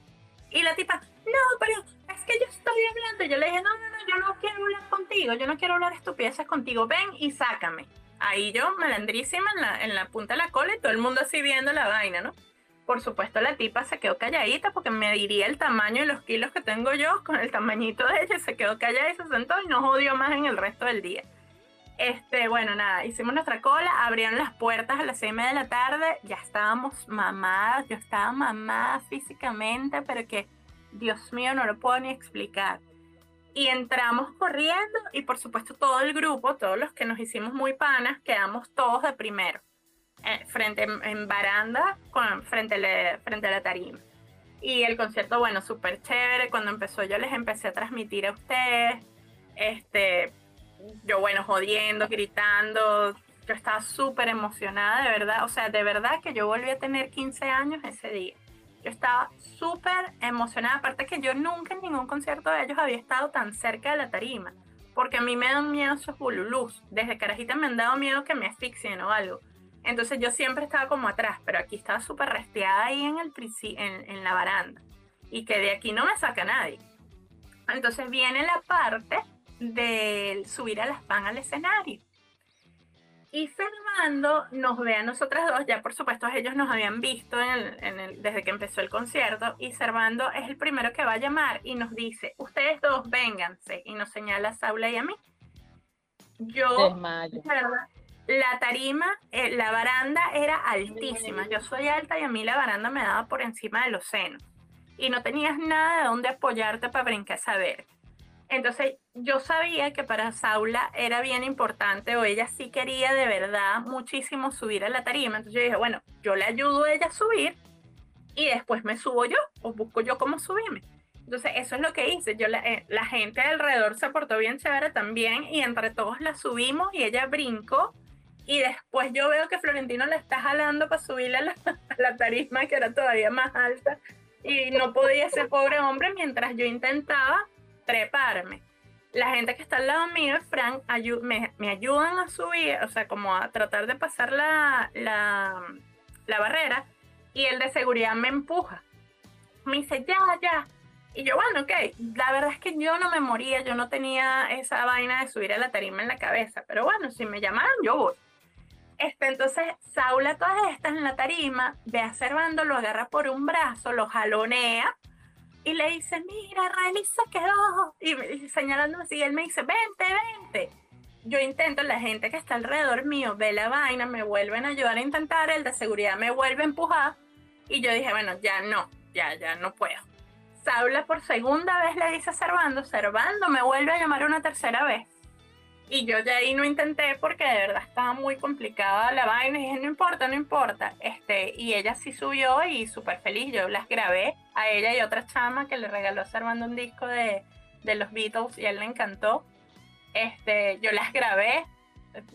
Y la tipa, no, pero es que yo estoy hablando. Yo le dije, no, no, no, yo no quiero hablar contigo, yo no quiero hablar estupideces contigo, ven y sácame. Ahí yo, malandrísima, en la, en la punta de la cola y todo el mundo así viendo la vaina, ¿no? Por supuesto, la tipa se quedó calladita porque me diría el tamaño y los kilos que tengo yo con el tamañito de ella. Se quedó callada y se sentó y no jodió más en el resto del día. Este, bueno, nada, hicimos nuestra cola, abrieron las puertas a las seis de la tarde, ya estábamos mamadas, yo estaba mamada físicamente, pero que, Dios mío, no lo puedo ni explicar. Y entramos corriendo y por supuesto todo el grupo, todos los que nos hicimos muy panas, quedamos todos de primero, eh, frente en, baranda, con, frente, frente a la tarima. Y el concierto, bueno, súper chévere. Cuando empezó yo les empecé a transmitir a ustedes. Este, yo, bueno, jodiendo, gritando, yo estaba súper emocionada, de verdad, o sea, de verdad que yo volví a tener 15 años ese día. Yo estaba súper emocionada, aparte que yo nunca en ningún concierto de ellos había estado tan cerca de la tarima, porque a mí me dan miedo esos bululús. Desde carajita me han dado miedo que me asfixien o algo. Entonces yo siempre estaba como atrás, pero aquí estaba súper resteada ahí en, el, en, en la baranda. Y que de aquí no me saca nadie. Entonces viene la parte de subir a las pan al escenario. Y Fernando nos ve a nosotras dos, ya por supuesto ellos nos habían visto en el, desde que empezó el concierto, y Servando es el primero que va a llamar y nos dice, ustedes dos vénganse, y nos señala a Saula y a mí. Yo, la tarima, eh, la baranda era altísima, yo soy alta y a mí la baranda me daba por encima de los senos, y no tenías nada de dónde apoyarte para brincar esa verga. Entonces yo sabía que para Saula era bien importante o ella sí quería de verdad muchísimo subir a la tarima. Entonces yo dije, bueno, yo le ayudo a ella a subir y después me subo yo o busco yo cómo subirme. Entonces eso es lo que hice. Yo la, eh, la gente alrededor se portó bien chévere también y entre todos la subimos y ella brincó y después yo veo que Florentino la está jalando para subirle a la, a la tarima que era todavía más alta y no podía ese pobre hombre mientras yo intentaba treparme. La gente que está al lado mío, Frank, me, me, ayudan a subir, o sea, como a tratar de pasar la, la, la barrera, y el de seguridad me empuja. Me dice, ya, ya. Y yo, bueno, ok, la verdad es que yo no me moría, yo no tenía esa vaina de subir a la tarima en la cabeza, pero bueno, si me llamaron, yo voy. Este, entonces, Saula, todas estas en la tarima, ve a Servando, lo agarra por un brazo, lo jalonea, y le dice, mira, Rally se quedó. Y, señalando así, él me dice, vente, vente. Yo intento, la gente que está alrededor mío ve la vaina, me vuelven a ayudar a intentar, el de seguridad me vuelve a empujar. Y yo dije, bueno, ya no, ya, ya no puedo. Saula por segunda vez le dice a Servando, Servando me vuelve a llamar una tercera vez. Y yo ya ahí no intenté porque de verdad estaba muy complicada la vaina. Y dije, no importa, no importa. Este, y ella sí subió y súper feliz. Yo las grabé a ella y otra chama que le regaló a Armando un disco de, de los Beatles y a él le encantó. Este, yo las grabé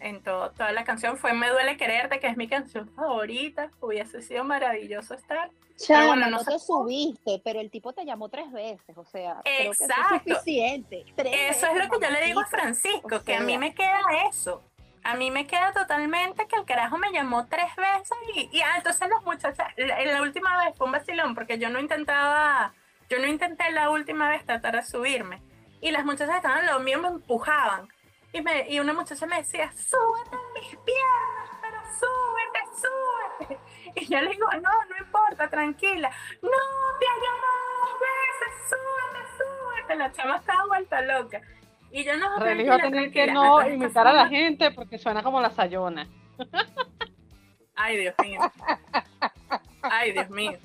en toda la canción. Fue Me Duele Quererte, que es mi canción favorita. Hubiese sido maravilloso estar. Chama, bueno, no, te subiste, pero el tipo te llamó tres veces, o sea, Exacto. creo que es suficiente. eso es lo que yo le digo a Francisco, que a mí me queda eso. A mí me queda totalmente que el carajo me llamó tres veces y, y ah, entonces los muchachos, la, la última vez fue un vacilón porque yo no intentaba, yo no intenté la última vez tratar de subirme y las muchachas estaban lado mío me empujaban y, me, y una muchacha me decía, súbete en mis piernas, pero súbete, súbete. Y yo le digo, no, no importa, tranquila. No, te ha llamado dos veces, súbete, súbete. La chama estaba vuelta loca. Y yo no, va a tener que no Entonces, imitar a la gente porque suena como la sayona. Ay, Dios mío. Ay, Dios mío.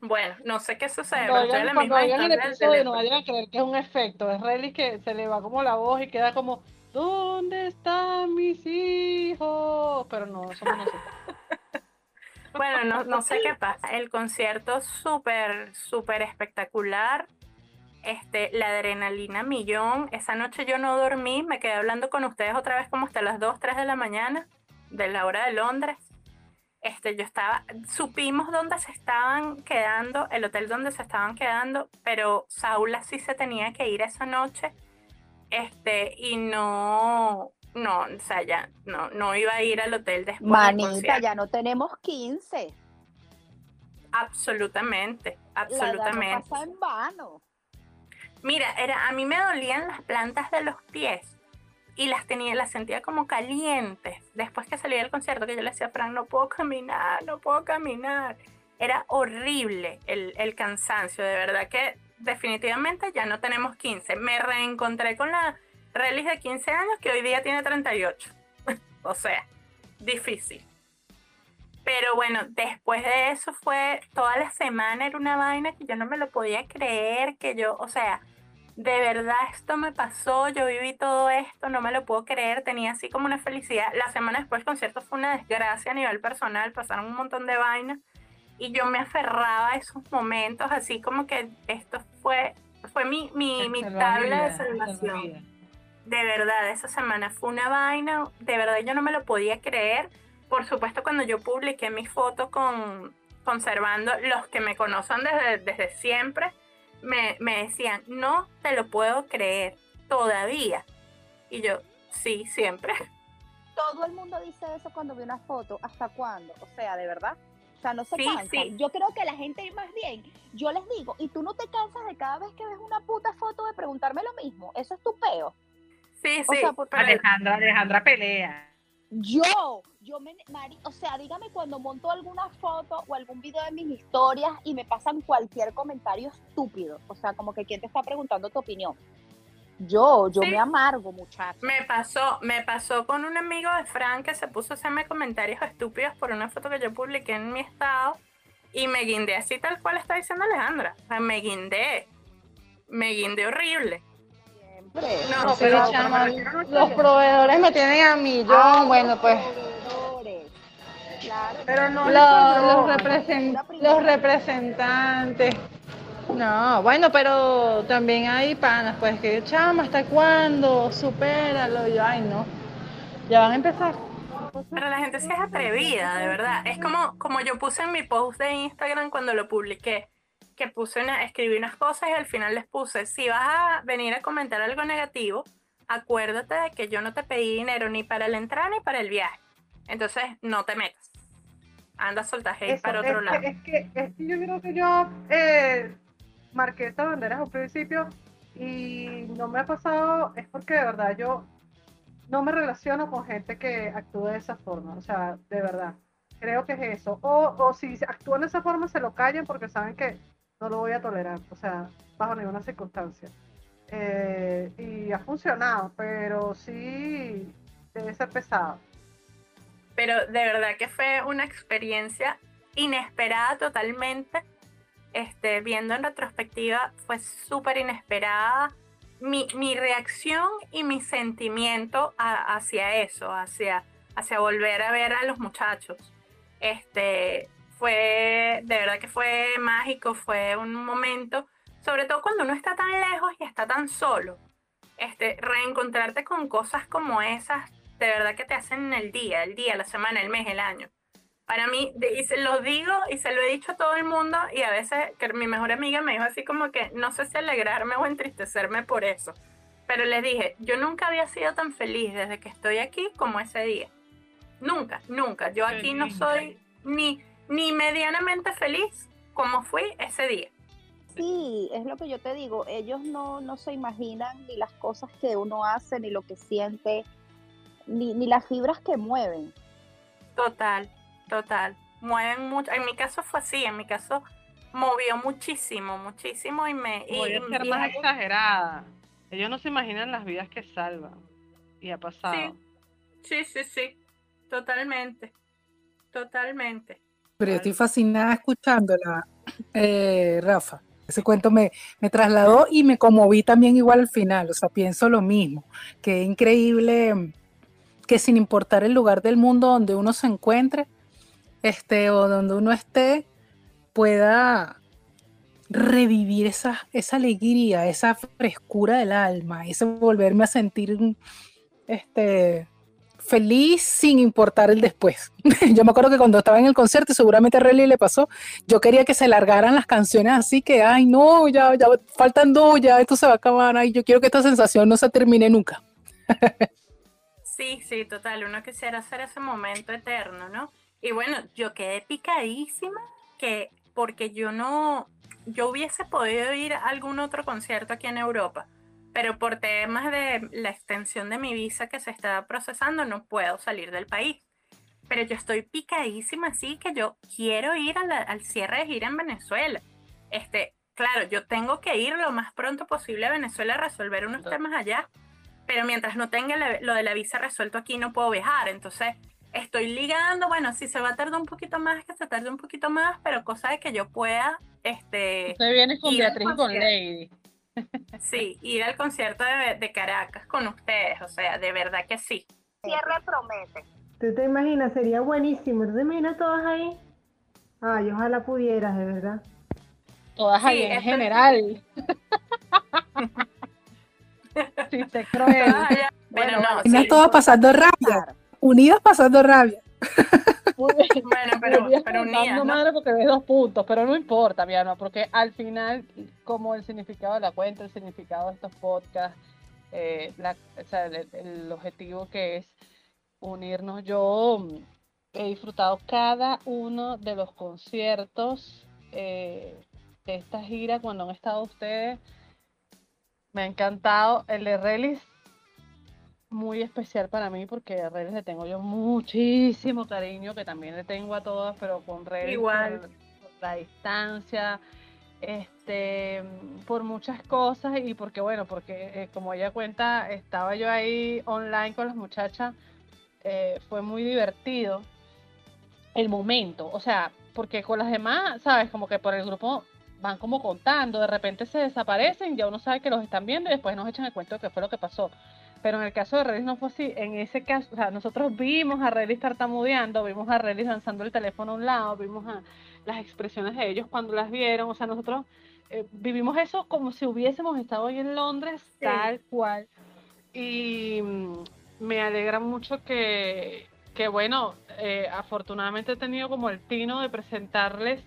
Bueno, no sé qué sucede, pero oigan, cuando oigan el episodio no teléfono. vayan a creer que es un efecto, es Relly que se le va como la voz y queda como ¿Dónde están mis hijos? Pero no, somos nosotros. Bueno, no, no sé qué pasa. El concierto súper, súper espectacular. Este, la adrenalina millón. Esa noche yo no dormí, me quedé hablando con ustedes otra vez como hasta las 2, 3 de la mañana, de la hora de Londres. Este, yo estaba, supimos dónde se estaban quedando, el hotel donde se estaban quedando, pero Saula sí se tenía que ir esa noche. Este, y no, no, o sea, ya, no, no iba a ir al hotel después. Manita, ya no tenemos 15. Absolutamente, La edad no absolutamente. pasa en vano. Mira, era, a mí me dolían las plantas de los pies y las tenía, las sentía como calientes. Después que salí del concierto, que yo le decía a Frank, no puedo caminar, no puedo caminar. Era horrible el, el cansancio, de verdad que definitivamente ya no tenemos 15. Me reencontré con la Relis de 15 años que hoy día tiene 38. o sea, difícil. Pero bueno, después de eso fue toda la semana, era una vaina que yo no me lo podía creer, que yo, o sea, de verdad esto me pasó, yo viví todo esto, no me lo puedo creer, tenía así como una felicidad. La semana después del concierto fue una desgracia a nivel personal, pasaron un montón de vainas y yo me aferraba a esos momentos, así como que esto fue, fue mi, mi, mi tabla de salvación. De verdad, esa semana fue una vaina, de verdad yo no me lo podía creer. Por supuesto, cuando yo publiqué mi foto con conservando, los que me conocen desde, desde siempre, me, me decían, no te lo puedo creer todavía. Y yo, sí, siempre. Todo el mundo dice eso cuando ve una foto. ¿Hasta cuándo? O sea, de verdad. O sea, no se Sí, cansan. sí. Yo creo que la gente más bien, yo les digo, y tú no te cansas de cada vez que ves una puta foto de preguntarme lo mismo. Eso es tu peo. Sí, O sí. sea, porque- pero- Alejandra, Alejandra pelea. Yo, yo me, Mari, o sea, dígame cuando monto alguna foto o algún video de mis historias y me pasan cualquier comentario estúpido. O sea, como que quién te está preguntando tu opinión. Yo, yo Sí. me amargo, muchacho. Me pasó, me pasó con un amigo de Frank que se puso a hacerme comentarios estúpidos por una foto que yo publiqué en mi estado y me guindé así tal cual está diciendo Alejandra. O sea, me guindé. Me guindé horrible. Siempre. No, pero no, chama, los proveedores me tienen a mí. Yo, Ah, bueno, pues. proveedores. Claro. Pero no Los, representantes. No, bueno, pero también hay panas, pues que chama, ¿hasta cuándo? Supéralo. Y yo, ay, no. Ya van a empezar. Pero la gente sí es atrevida, de verdad. Es como, como yo puse en mi post de Instagram cuando lo publiqué, que puse una, escribí unas cosas y al final les puse, si vas a venir a comentar algo negativo, acuérdate de que yo no te pedí dinero ni para la entrada ni para el viaje. Entonces, no te metas. Anda hate Eso, para es, otro lado. que, es, que, es que yo creo que yo eh, marqué estas banderas al principio y no me ha pasado, es porque de verdad yo no me relaciono con gente que actúe de esa forma, o sea, de verdad, creo que es eso. O, o si actúan de esa forma, se lo callan porque saben que no lo voy a tolerar, o sea, bajo ninguna circunstancia. Eh, y ha funcionado, pero sí debe ser pesado. pero de verdad que fue una experiencia inesperada totalmente. Este, viendo en retrospectiva, fue súper inesperada mi, mi reacción y mi sentimiento a- hacia eso, hacia, hacia volver a ver a los muchachos. Este, fue, de verdad que fue mágico, fue un momento, sobre todo cuando uno está tan lejos y está tan solo. Este, reencontrarte con cosas como esas de verdad que te hacen el día, el día, la semana, el mes, el año. Para mí, de- y se lo digo y se lo he dicho a todo el mundo y a veces que mi mejor amiga me dijo así como que no sé si alegrarme o entristecerme por eso. Pero les dije, yo nunca había sido tan feliz desde que estoy aquí como ese día. Nunca, nunca. Yo aquí no soy ni, ni medianamente feliz como fui ese día. Sí, es lo que yo te digo, ellos no, no se imaginan ni las cosas que uno hace, ni lo que siente, ni, ni las fibras que mueven. Total, total. Mueven mucho. En mi caso fue así, en mi caso movió muchísimo, muchísimo y me... Y, Voy a ser y- más exagerada. Ellos no se imaginan las vidas que salvan. Y ha pasado. Sí, sí, sí, totalmente, totalmente. Pero yo estoy fascinada escuchándola, eh, Rafa. Ese cuento me, me trasladó y me conmoví también igual al final. O sea, pienso lo mismo. Es increíble que sin importar el lugar del mundo donde uno se encuentre, este, o donde uno esté, pueda revivir esa, esa alegría, esa frescura del alma, ese volverme a sentir este, feliz sin importar el después. Yo me acuerdo que cuando estaba en el concierto, seguramente a Relly le pasó, yo quería que se largaran las canciones así que, ay, no, ya, ya faltan dos, ya esto se va a acabar, ay, yo quiero que esta sensación no se termine nunca. Sí, sí, total, uno quisiera hacer ese momento eterno, ¿no? Y bueno, yo quedé picadísima que porque yo no, yo hubiese podido ir a algún otro concierto aquí en Europa, pero por temas de la extensión de mi visa que se está procesando no puedo salir del país. Pero yo estoy picadísima, así que yo quiero ir a la- al cierre de gira en Venezuela. Este, claro, yo tengo que ir lo más pronto posible a Venezuela a resolver unos Claro. temas allá, pero mientras no tenga la- lo de la visa resuelto aquí no puedo viajar. Entonces, estoy ligando, bueno, si se va a tardar un poquito más, que se tarde un poquito más, pero cosa de que yo pueda, este, Usted viene con Beatriz y con. Lady. Sí, ir al concierto de, de Caracas con ustedes, o sea, de verdad que sí. Cierre promete. ¿Tú te imaginas? Sería buenísimo. ¿Tú te imaginas todas ahí? Ay, ojalá pudieras, de verdad. Todas Sí, ahí en general. Sí, te. Pero Bueno, no, sí. Todas pasando rabia, unidas pasando rabia. Muy bien. Bueno, pero, contando, unidas, ¿no? madre porque ves dos puntos, pero no importa, mi alma, porque al final, como el significado de la cuenta, el significado de estos podcasts, eh, la- o sea, el, el objetivo que es unirnos, yo mm, he disfrutado cada uno de los conciertos eh, de esta gira cuando han estado ustedes. Me ha encantado el de Relis, muy especial para mí porque a Relis le tengo yo muchísimo cariño, que también le tengo a todas, pero con Relis Igual. por, por la distancia, este, por muchas cosas y porque bueno, porque eh, como ella cuenta, estaba yo ahí online con las muchachas, eh, fue muy divertido el momento, o sea, porque con las demás, sabes, como que por el grupo van como contando, de repente se desaparecen, ya uno sabe que los están viendo y después nos echan el cuento de qué fue lo que pasó. Pero en el caso de Relis no fue así. En ese caso, o sea, nosotros vimos a Relis tartamudeando, vimos a Relis lanzando el teléfono a un lado, vimos a las expresiones de ellos cuando las vieron. O sea, nosotros eh, vivimos eso como si hubiésemos estado hoy en Londres, Sí. tal cual. Y mm, me alegra mucho que, que bueno, eh, afortunadamente he tenido como el tino de presentarles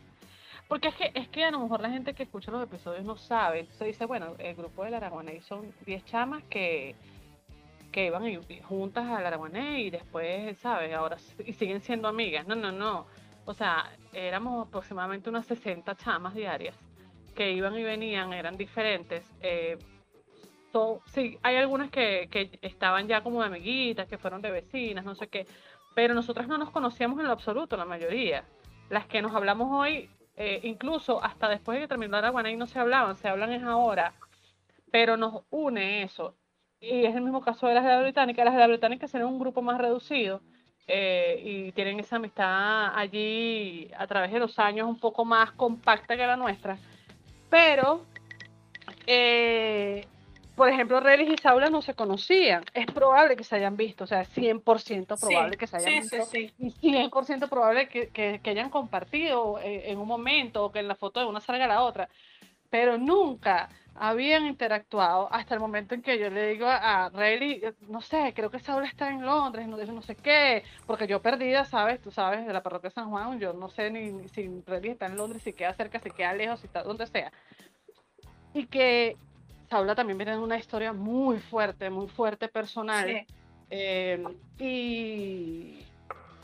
porque es que, es que a lo mejor la gente que escucha los episodios no sabe. Se dice, bueno, el grupo del Araguaney son 10 chamas que, que iban juntas al Araguaney y después, ¿sabes? Ahora y siguen siendo amigas. No, no, no. O sea, éramos aproximadamente unas 60 chamas diarias que iban y venían, eran diferentes. eh, sí, hay algunas que, que estaban ya como de amiguitas, que fueron de vecinas, no sé qué. Pero nosotras no nos conocíamos en lo absoluto, la mayoría. Las que nos hablamos hoy, eh, incluso hasta después de que terminó Araguaney no se hablaban, se hablan es ahora. Pero nos une eso. Y es el mismo caso de las de la británica. Las de la británica son un grupo más reducido eh, y tienen esa amistad allí a través de los años un poco más compacta que la nuestra. Pero, eh, por ejemplo, Relis y Saula no se conocían. Es probable que se hayan visto, o sea, es 100% probable Sí, que se hayan sí, visto. sí. Y 100% probable que, que- que hayan compartido eh, en un momento o que en la foto de una salga la otra. Pero nunca habían interactuado hasta el momento en que yo le digo a, Rayleigh, no sé, creo que Saula está en Londres, no, no sé qué, porque yo perdida, ¿sabes? Tú sabes, de la parroquia de San Juan, yo no sé ni, ni si Rayleigh está en Londres, si queda cerca, si queda lejos, si está donde sea. Y que Saula también viene de una historia muy fuerte, muy fuerte personal. Sí. eh, y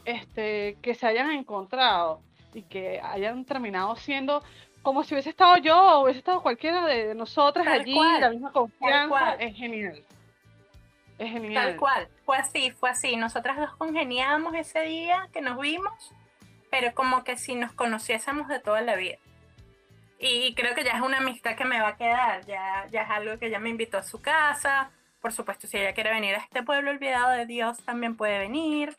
este, que se hayan encontrado y que hayan terminado siendo como si hubiese estado yo o hubiese estado cualquiera de nosotras Tal allí, cual, la misma confianza, es genial. Es genial. Tal cual, fue así, fue así. Nosotras dos congeniamos ese día que nos vimos, pero como que si nos conociésemos de toda la vida. Y creo que ya es una amistad que me va a quedar, ya, ya es algo que ella me invitó a su casa. Por supuesto, si ella quiere venir a este pueblo olvidado de Dios, también puede venir.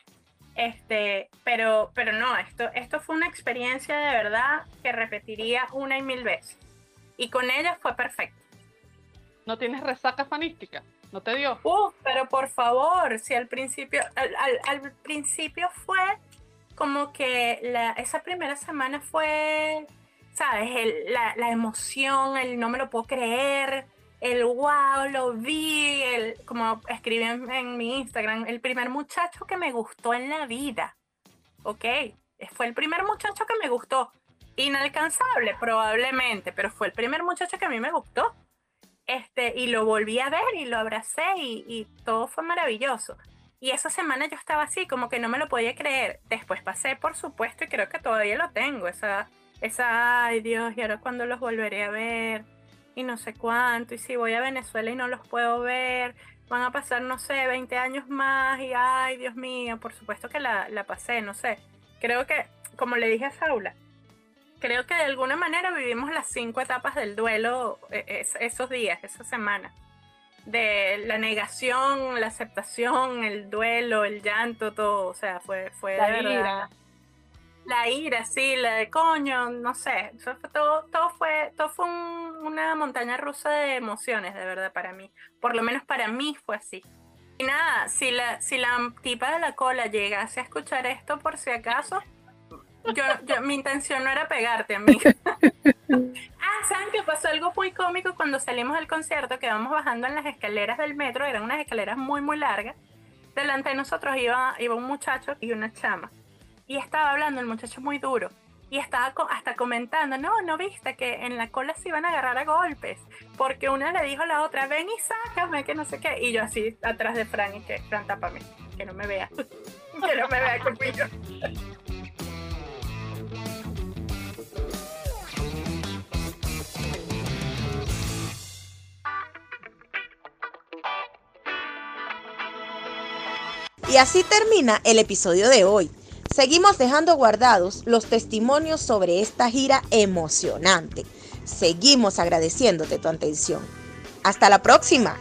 Este, pero, pero no, esto, esto fue una experiencia de verdad que repetiría una y mil veces. Y con ella fue perfecto. ¿No tienes resaca fanística? ¿No te dio? Uf, pero por favor, si al principio, al, al- al principio fue como que la, esa primera semana fue, ¿sabes? El- la, la emoción, el no me lo puedo creer, el wow, lo vi, el, como escribí en, mi Instagram, el primer muchacho que me gustó en la vida, ¿ok? Fue el primer muchacho que me gustó. Inalcanzable, probablemente, pero fue el primer muchacho que a mí me gustó. Este, y lo volví a ver y lo abracé y, y todo fue maravilloso. Y esa semana yo estaba así, como que no me lo podía creer. Después pasé, por supuesto, y creo que todavía lo tengo. Esa, esa, ay Dios, y ahora cuando los volveré a ver, y no sé cuánto, y si voy a Venezuela y no los puedo ver, van a pasar, no sé, 20 años más, y ay Dios mío, por supuesto que la, la pasé, no sé. Creo que, como le dije a Saula, creo que de alguna manera vivimos las cinco etapas del duelo eh, es- esos días, esa semana. De la negación, la aceptación, el duelo, el llanto, todo. O sea, fue, fue La de verdad. La ira, sí, la de coño, no sé. Eso fue todo, todo fue, todo fue un- una montaña rusa de emociones, de verdad, para mí. Por lo menos para mí fue así. Y nada, si la, si la tipa de la cola llegase a escuchar esto por si acaso, yo, yo, mi intención no era pegarte, amiga. ah, ¿saben que pasó algo muy cómico cuando salimos del concierto? Que vamos bajando en las escaleras del metro, eran unas escaleras muy, muy largas. Delante de nosotros iba, iba un muchacho y una chama. Y estaba hablando el muchacho muy duro. Y estaba hasta comentando, no, no viste que en la cola se iban a agarrar a golpes. Porque una le dijo a la otra, ven y sácame, que no sé qué. Y yo así atrás de Fran y que, Fran, tápame, que no me vea. que no me vea conmigo. Y así termina el episodio de hoy. Seguimos dejando guardados los testimonios sobre esta gira emocionante. Seguimos agradeciéndote tu atención. Hasta la próxima.